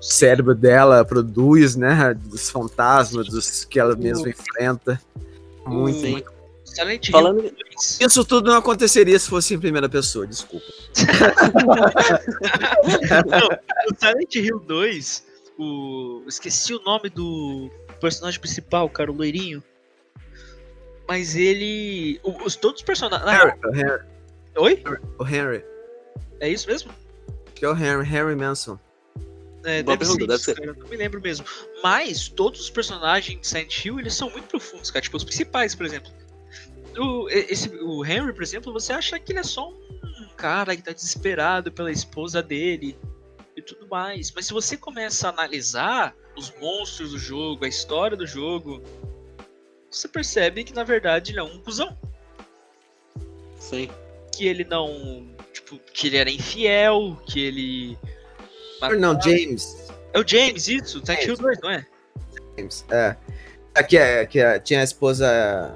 cérebro dela produz, né? Dos fantasmas, dos que ela mesma enfrenta. Muito, muito. Hill Falando- 2. Isso tudo não aconteceria se fosse em primeira pessoa, desculpa. O Silent Hill 2, o. Esqueci o nome do personagem principal, cara, o loirinho. Mas ele. o- Os, todos os personagens. na Harry, o Henry, Oi? o Henry, É isso mesmo? que é o Henry, Henry Manson. É, Boa pergunta, deve ser. cara, eu não me lembro mesmo. Mas todos os personagens de Silent Hill, eles são muito profundos, cara. Tipo, os principais, por exemplo. O, esse, o Henry, por exemplo, você acha que ele é só um cara que tá desesperado pela esposa dele e tudo mais. Mas se você começa a analisar os monstros do jogo, a história do jogo, você percebe que na verdade ele é um cuzão. Sim. Que ele não. Tipo, que ele era infiel, que ele. Não, James. É o James, isso? Silent Hill 2, não é? James, é. Aqui é, que é, tinha a esposa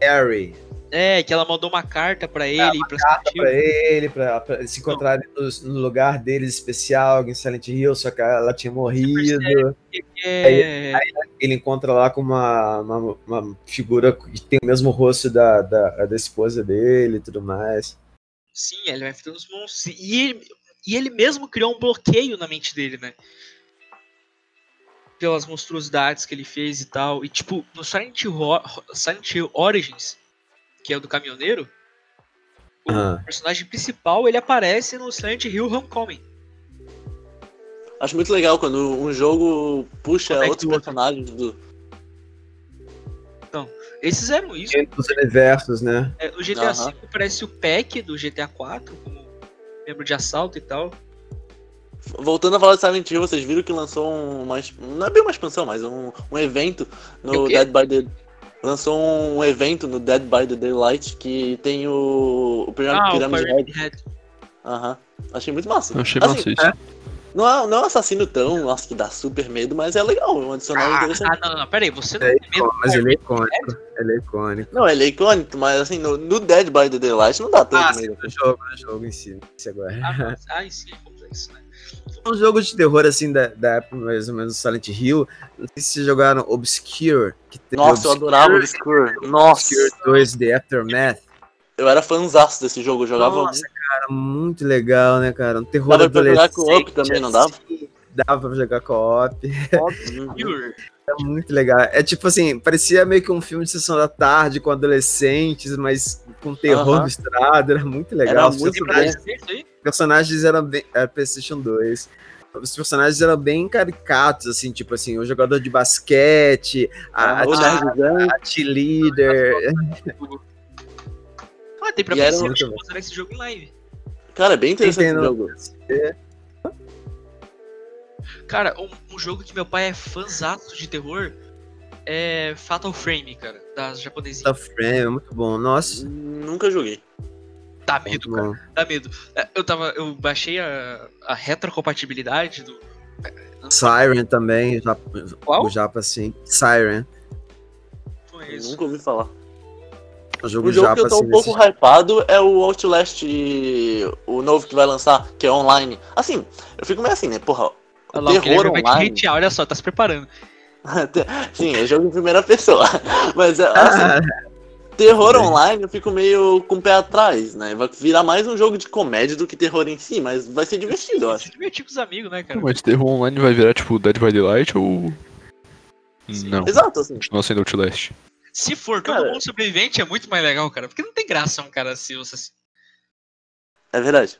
Harry É, que ela mandou uma carta pra ele pra Silent Hill. pra ele, pra, pra eles se encontrarem no, no lugar deles especial em Silent Hill, só que ela tinha morrido. É, Ele encontra lá com uma, uma, uma figura que tem o mesmo rosto da, da, da esposa dele e tudo mais. sim, ele vai enfrentando os monstros. E ele, e ele mesmo criou um bloqueio na mente dele, né? Pelas monstruosidades que ele fez e tal. E tipo, no Silent Hill, Silent Hill Origins, que é o do caminhoneiro, o Ah. personagem principal ele aparece no Silent Hill Homecoming. Acho muito legal quando um jogo puxa Conecta outro. personagens do. Eles fizeram isso. Entre os universos, né? É, no GTA. V aparece o Peck do GTA 4 como membro de assalto e tal. Voltando a falar de Silent Hill, vocês viram que lançou um- uma. Não é bem uma expansão, mas um, um evento no? Dead by the. Lançou um evento no Dead by the Daylight que tem o. O Ah, o Pyramid Head. Pyramid Head. Aham. Achei muito massa. Eu achei Assim, massa isso. Não é, não é um assassino tão, nossa, que dá super medo, mas é legal, é um adicional Ah, interessante. ah, não, não, não, peraí, você não É tem medo Mas ele é icônico. Ele é icônico. Não, ele é icônico, mas assim, no, no Dead by the Daylight não dá tanto Ah, medo. no jogo, no jogo em si. Esse agora. Ah, ah, sim, é complexo, né? Um jogo de terror assim da, da época mais ou menos do Silent Hill. Não sei se vocês jogaram Obscure. Que teve Nossa, eu adorava o Obscure. Nossa, Obscure 2 The Aftermath. eu era fanzaço desse jogo, eu jogava Nossa, cara, muito legal, né, cara? Um terror Dava pra jogar adolescente. co-op também, não dava? assim, Dava pra jogar co-op. Pure. É muito legal. É tipo assim, parecia meio que um filme de sessão da tarde com adolescentes, mas com terror Aham. misturado. Era muito legal. Era Os muito personagens, personagens eram bem. Era PlayStation 2. Os personagens eram bem caricatos, assim, tipo assim, o jogador de basquete, a, Ah, a, a cheerleader. Ah, tem pra E era PC, muito eu vou esse jogo em live. Cara, é bem interessante esse Entendo. jogo. Cara, um, um jogo que meu pai é fãzato de terror é Fatal Frame, cara, das japonesinhas. Da Frame, é muito bom. Nossa, Nunca joguei. Dá muito medo, cara, bom. dá medo. É, Eu tava, eu baixei a, a retrocompatibilidade do... Siren também, já, Qual? o Japa assim. Siren. Nunca ouvi falar. O jogo Um jogo que eu tô assim. um pouco desse- hypado é o Outlast, o novo que vai lançar, que é online. Assim, eu fico meio assim, né? Porra, Olha lá, o terror Guilherme vai te online. hatear, olha só, tá se preparando. Sim, é jogo em primeira pessoa. Mas é, assim, Ah, terror online eu fico meio com o pé atrás, né? Vai virar mais um jogo de comédia do que terror em si, mas vai ser divertido, eu acho. Se divertir com os amigos, né, cara? Mas terror online vai virar tipo Dead by Daylight ou. Sim. Não, Exato, assim. continua sendo Outlast. Se for todo Cara- mundo sobrevivente, é muito mais legal, cara. Porque não tem graça um cara assim, você... É verdade.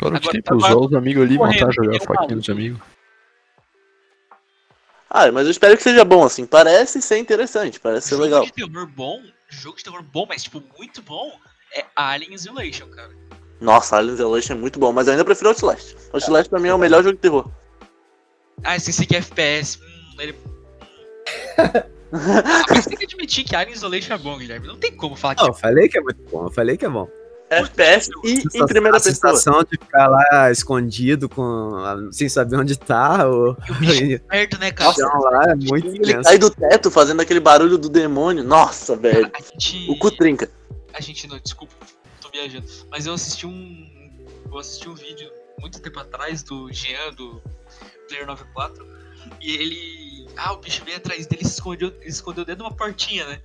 Agora- tem, pô, agora- usar os amigos ali e Correndo, matar, jogar faquinha nos amigos. Ah, mas eu espero que seja bom, assim. Parece ser interessante, parece ser jogo legal. de terror bom, jogo de terror bom, mas tipo, muito bom, é Alien Isolation, cara. Nossa, Alien Isolation é muito bom, mas eu ainda prefiro Outlast. Outlast pra mim é o melhor jogo de terror. Ah, esqueci que é FPS. Hum, ele... ah, mas tem que admitir que Alien Isolation é bom, Guilherme. Não tem como falar que Não, eu falei que é muito bom, eu falei que é bom. FPS e em primeira a pessoa. sensação de ficar lá escondido, com, sem saber onde tá, ou é o bicho perto, né, cara? chão lá, é muito Ele tenso. cai do teto fazendo aquele barulho do demônio. Nossa, velho. A gente. O cu trinca. A gente não, desculpa, tô viajando. Mas eu assisti um. Eu assisti um vídeo muito tempo atrás do Jean, do Player 94. E ele. Ah, o bicho veio atrás dele e se escondeu, escondeu dentro de uma portinha, né?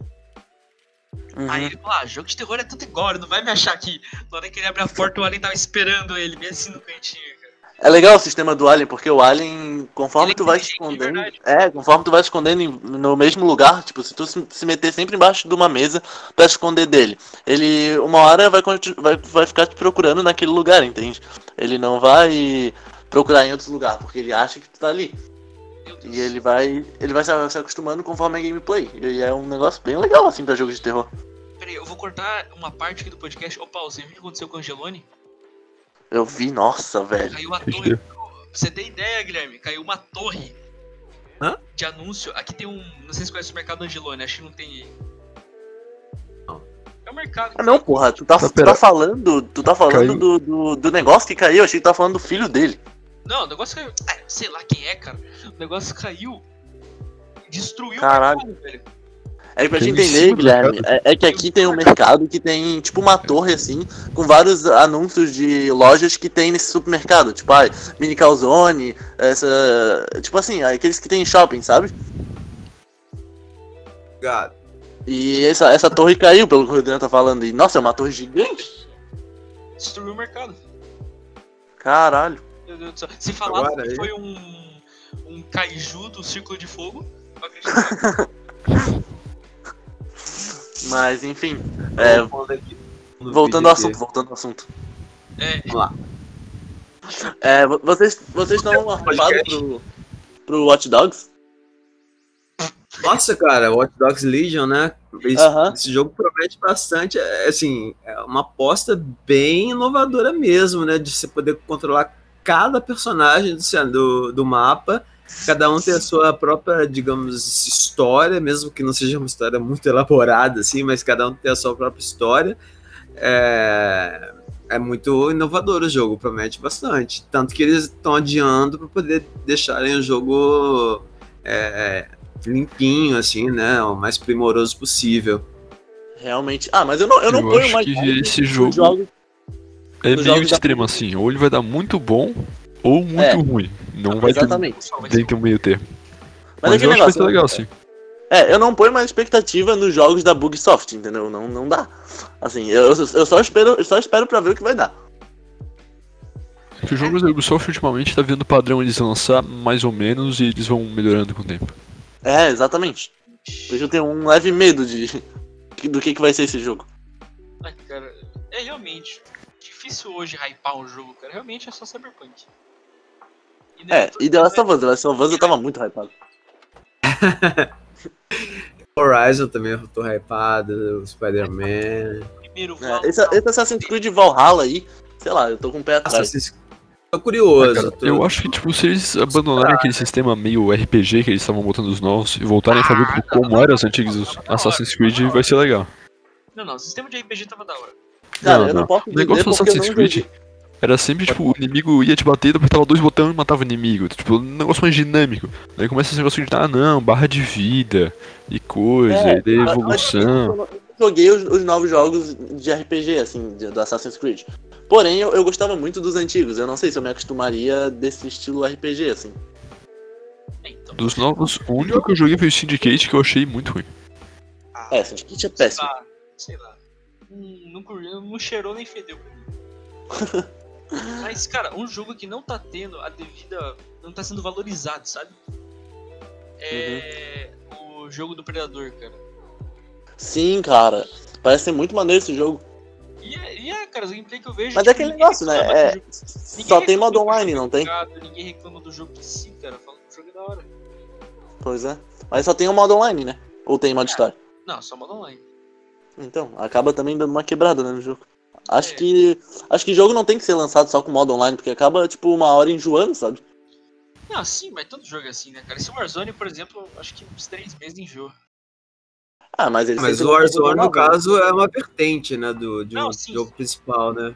Aí Uhum. ele falou, ah, jogo de terror é tudo igual, não vai me achar aqui. Na hora que ele abre a porta, o Alien tava esperando ele, bem assim no cantinho, cara. É legal o sistema do Alien, porque o Alien, conforme Ele é tu vai escondendo. verdade. É, conforme tu vai escondendo no mesmo lugar, tipo, se tu se meter sempre embaixo de uma mesa pra esconder dele, ele uma hora vai, vai, vai ficar te procurando naquele lugar, entende? Ele não vai procurar em outro lugar, porque ele acha que tu tá ali. E ele vai. Ele vai se acostumando conforme a gameplay. E é um negócio bem legal assim pra jogos de terror. Peraí, eu vou cortar uma parte aqui do podcast. Opa, você viu o que aconteceu com o Angeloni? Eu vi, nossa, velho. Caiu a torre. Você ter ideia, Guilherme, caiu uma torre Hã? de anúncio. Aqui tem um. Não sei se você conhece o mercado Angeloni, acho que não tem. Não. É o mercado. Ah, não, porra, tu tá, tu tá falando. Tu tá falando do, do, do negócio que caiu, achei que tu tá falando do filho dele. Não, o negócio caiu. Ah, sei lá quem é, cara. O negócio caiu. Destruiu Caralho. o mercado, velho. É pra te Caiu em entender, Guilherme, é, é que aqui tem um mercado que tem tipo uma torre assim, com vários anúncios de lojas que tem nesse supermercado. Tipo, ai, mini calzone, essa. Tipo assim, aqueles que tem em shopping, sabe? Obrigado. E essa, essa torre caiu, pelo que o Rodrigo tá falando. E nossa, é uma torre gigante. Destruiu o mercado. Caralho. Meu Deus do céu. Se falasse Agora que aí. foi um. um kaiju do Círculo de Fogo, eu. Mas enfim. É, Voltando ao assunto, voltando ao assunto. É, Vamos lá. É, vo- vocês vocês estão arrumados pro, pro Watch Dogs? Nossa, cara, Watch Dogs Legion, né? Esse, Aham. esse jogo promete bastante. É, assim, é uma aposta bem inovadora mesmo, né? De você poder controlar cada personagem do, do, do mapa. Cada um tem a sua própria, digamos, história, mesmo que não seja uma história muito elaborada, assim, mas cada um tem a sua própria história. É, é muito inovador o jogo, promete bastante. Tanto que eles estão adiando para poder deixarem o jogo é, limpinho, assim, né? O mais primoroso possível. Realmente. Ah, mas eu não, eu não Eu ponho acho mais. que esse jogo- jogos- É Os meio jogos da- extremo assim, ou ele vai dar muito bom ou muito É. ruim. Não vai ter Exatamente. só vai ser dentro um meio termo. Mas, Mas, aquele eu acho que vai ser negócio. legal assim. É, eu não ponho mais expectativa nos jogos da Bugsoft, entendeu? Não, não dá. Assim, eu, eu só espero, eu só espero pra ver o que vai dar. Que os jogos da Ubisoft ultimamente tá vendo padrão eles lançar mais ou menos e eles vão melhorando com o tempo. É, exatamente. Por isso eu tenho um leve medo de do que, que vai ser esse jogo. Ai, cara, é realmente difícil hoje hypar um jogo, cara. Realmente é só Cyberpunk. E É, e The Last of Us, The Last of Us eu tava muito hypado. Horizon também eu tô hypado, o Spider-Man. Primeiro É, esse, esse Assassin's Creed Valhalla aí, sei lá, eu tô com o pé atrás. Assassin's Tô curioso. Cara, tô- eu acho que, tipo, se eles abandonarem aquele sistema meio RPG que eles estavam botando os novos e voltarem a fazer tipo, como eram os antigos Assassin's Creed, vai ser legal. Não, não, o sistema de RPG tava da hora. Cara, Não, eu não, não. posso O negócio dizer do Assassin's Creed era sempre, tipo, o inimigo ia te bater, tu apertava dois botões e matava o inimigo. Tipo, um negócio mais dinâmico. Daí começa esse negócio de, ah, não, barra de vida e coisa, É, e daí evolução. Eu joguei os, os novos jogos de RPG, assim, de- do Assassin's Creed. Porém, eu, eu gostava muito dos antigos. Eu não sei se eu me acostumaria desse estilo RPG, assim. Então. Dos novos, o único que eu joguei foi o Syndicate que eu achei muito ruim. Ah, É, Syndicate é péssimo. ah, sei lá. Não, não cheirou nem fedeu pra mim. Mas, cara, um jogo que não tá tendo a devida. não tá sendo valorizado, sabe? É. O jogo do Predador, cara. Sim, cara. Parece ser muito maneiro esse jogo. E é, e é, cara, os gameplay que eu vejo. Mas tipo, é aquele negócio, né? É, só tem modo online, não tem? Ninguém reclama do jogo em si, cara. Falando que o jogo é da hora. Pois é. Mas só tem o modo online, né? Ou tem modo história? Não, só modo online. Então, acaba também dando uma quebrada né, no jogo. Acho É. que. Acho que jogo não tem que ser lançado só com modo online, porque acaba, tipo, uma hora enjoando, sabe? Não, sim, mas todo jogo é assim, né, cara? Esse Warzone, por exemplo, acho que uns três meses enjoa. Ah, mas ele Mas o Warzone, jogo no caso, é uma vertente, né, do, de um Não, sim, jogo principal, né?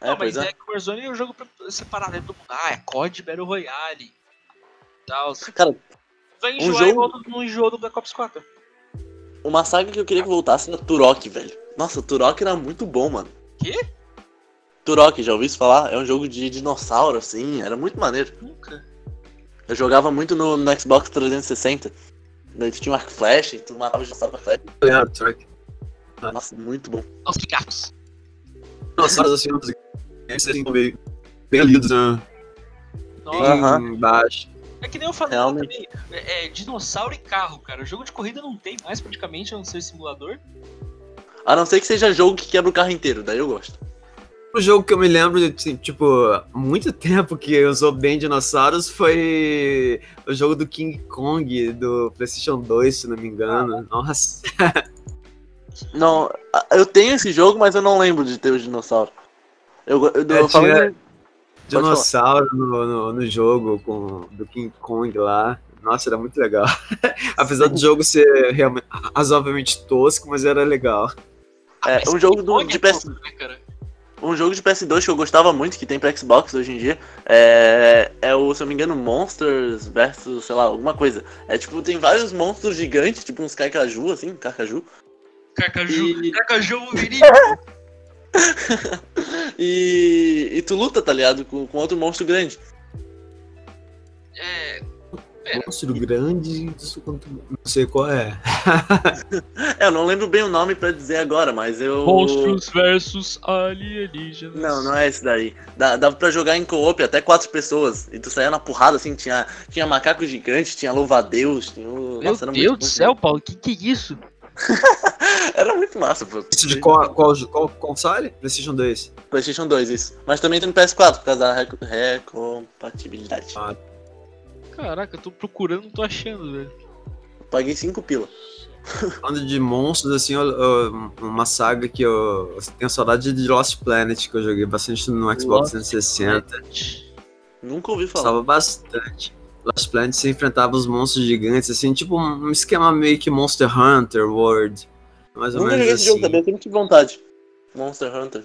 É, não, pois mas é. é. que o Warzone é um jogo pra separar dentro do mundo. Ah, é COD Battle Royale. Tal. Cara, Vai um enjoar jogo- igual do- no enjoo do Black Ops 4. Uma saga que eu queria que voltasse era Turok, velho. Nossa, o Turok era muito bom, mano. Quê? Turok, já ouviu isso falar? É um jogo de dinossauro, assim, era muito maneiro. Nunca. Eu jogava muito no, no Xbox 360. Daí tu tinha um arco flash e tu matava os dinossauros com a flecha. É, Truck. Nossa, muito bom. Os gatos. Nossa, assim, os games assim, bem, bem lidos, né? Bem Aham. baixo. É que nem eu falei Realmente. também. É, é dinossauro e carro, cara. O jogo de corrida não tem mais praticamente, a não ser simulador. A não ser que seja jogo que quebra o carro inteiro, daí eu gosto. O jogo que eu me lembro, assim, tipo, muito tempo que usou bem dinossauros foi o jogo do King Kong, do PlayStation 2, se não me engano. Nossa. Não, eu tenho esse jogo, mas eu não lembro de ter o dinossauro. Eu, eu, É, eu tinha- de- dinossauro no, no, no jogo com, do King Kong lá. Nossa, era muito legal. Apesar do jogo ser realmente razoavelmente tosco, mas era legal. é, um jogo do, Kong de é PS, né, um jogo de PS2 que eu gostava muito, que tem pra Xbox hoje em dia, é, é o, se eu não me engano, Monsters versus, sei lá, alguma coisa. É tipo, tem vários monstros gigantes, tipo uns Kaikaju, assim, Carcaju. Carcaju. E- Carcaju eu ouviria. E, e tu luta, tá ligado? Com, com outro monstro grande. É. Monstro grande, isso quanto- não sei qual é. É, eu não lembro bem o nome pra dizer agora, mas eu. Monstros versus alienígenas. Não, não é esse daí. Dá, dava pra jogar em co-op até quatro pessoas. E tu saía na porrada, assim, tinha, tinha macaco gigante, tinha louva-a-Deus, tinha o... Meu Nossa, era Deus do céu, Paulo, que que é isso? Era muito massa, pô. Isso de qual, qual, qual console? PlayStation 2. PlayStation 2, isso. Mas também tem no PS4, por causa da reco- recompatibilidade. Ah. Caraca, eu tô procurando, não tô achando, velho. Paguei 5 pila. Falando de monstros, assim, eu- eu- uma saga que eu, eu tenho saudade de Lost Planet, que eu joguei bastante no Xbox Lost 360. Nunca ouvi falar. Gostava bastante. Lost Planet você enfrentava os monstros gigantes, assim, tipo um esquema meio que Monster Hunter World. Mais ou Nunca joguei menos esse jogo assim. também, eu tive vontade. Monster Hunter.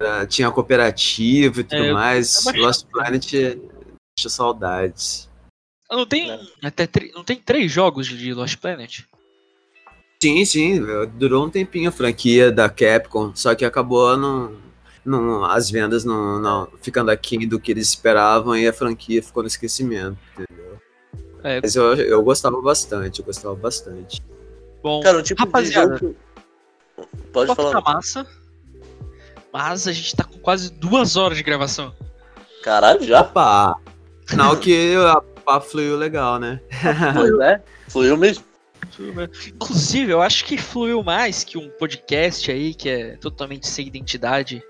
Ah, Tinha cooperativa e tudo É, mais. eu- Lost Planet deixa saudades. Ah, Não tem É. até não tem três jogos de Lost Planet? Sim, sim, durou um tempinho a franquia da Capcom, só que acabou não, não, as vendas não, não ficando aquém do que eles esperavam e a franquia ficou no esquecimento, entendeu? É, Mas eu, eu gostava bastante, eu gostava bastante. bom, Cara, tipo Rapaziada, de jogo. que- Pode falar. massa. Mas a gente tá com quase duas horas de gravação. Caralho, já? Opa! Sinal que a papo fluiu legal, né? Pois é. Fluiu mesmo. Inclusive, eu acho que fluiu mais que um podcast aí que é totalmente sem identidade,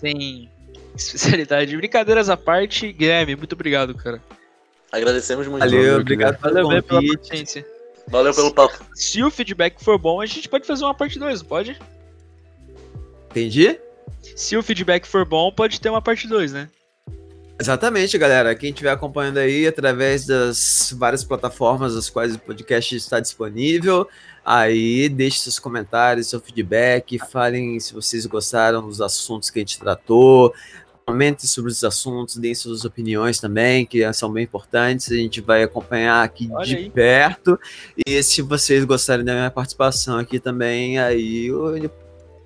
sem especialidade. Brincadeiras à parte, Guilherme, muito obrigado, cara. Agradecemos muito. Valeu, Valeu, obrigado pelo Valeu mesmo pela paciência. Valeu pelo papo. Se o feedback for bom, a gente pode fazer uma parte 2, não pode? Entendi? Se o feedback for bom, pode ter uma parte 2, né? Exatamente, galera. Quem estiver acompanhando aí através das várias plataformas das quais o podcast está disponível, aí deixe seus comentários, seu feedback, falem se vocês gostaram dos assuntos que a gente tratou, comentem sobre os assuntos, deem suas opiniões também, que são bem importantes. A gente vai acompanhar aqui Olha de aí. perto. E se vocês gostarem da minha participação aqui também, aí eu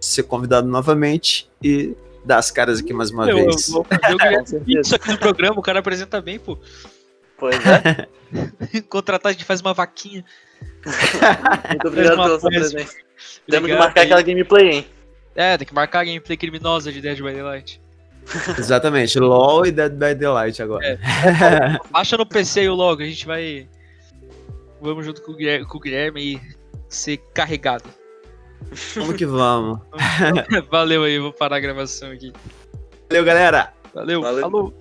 ser convidado novamente e dar as caras aqui mais uma Eu, eu vez. Guilherme Com certeza. isso aqui no programa, o cara apresenta bem, pô. Pois é. Contratar, a gente faz uma vaquinha. Muito obrigado pela sua presença. Temos que marcar aí. aquela gameplay, hein? É, tem que marcar a gameplay criminosa de Dead by Daylight. Exatamente, LOL e Dead by Daylight agora. É. Baixa no PC aí o logo, a gente vai. Vamos junto com o Guilherme, com o Guilherme aí ser carregado. Vamos que vamos. Valeu aí, vou parar a gravação aqui. Valeu, galera! Valeu, Valeu. falou.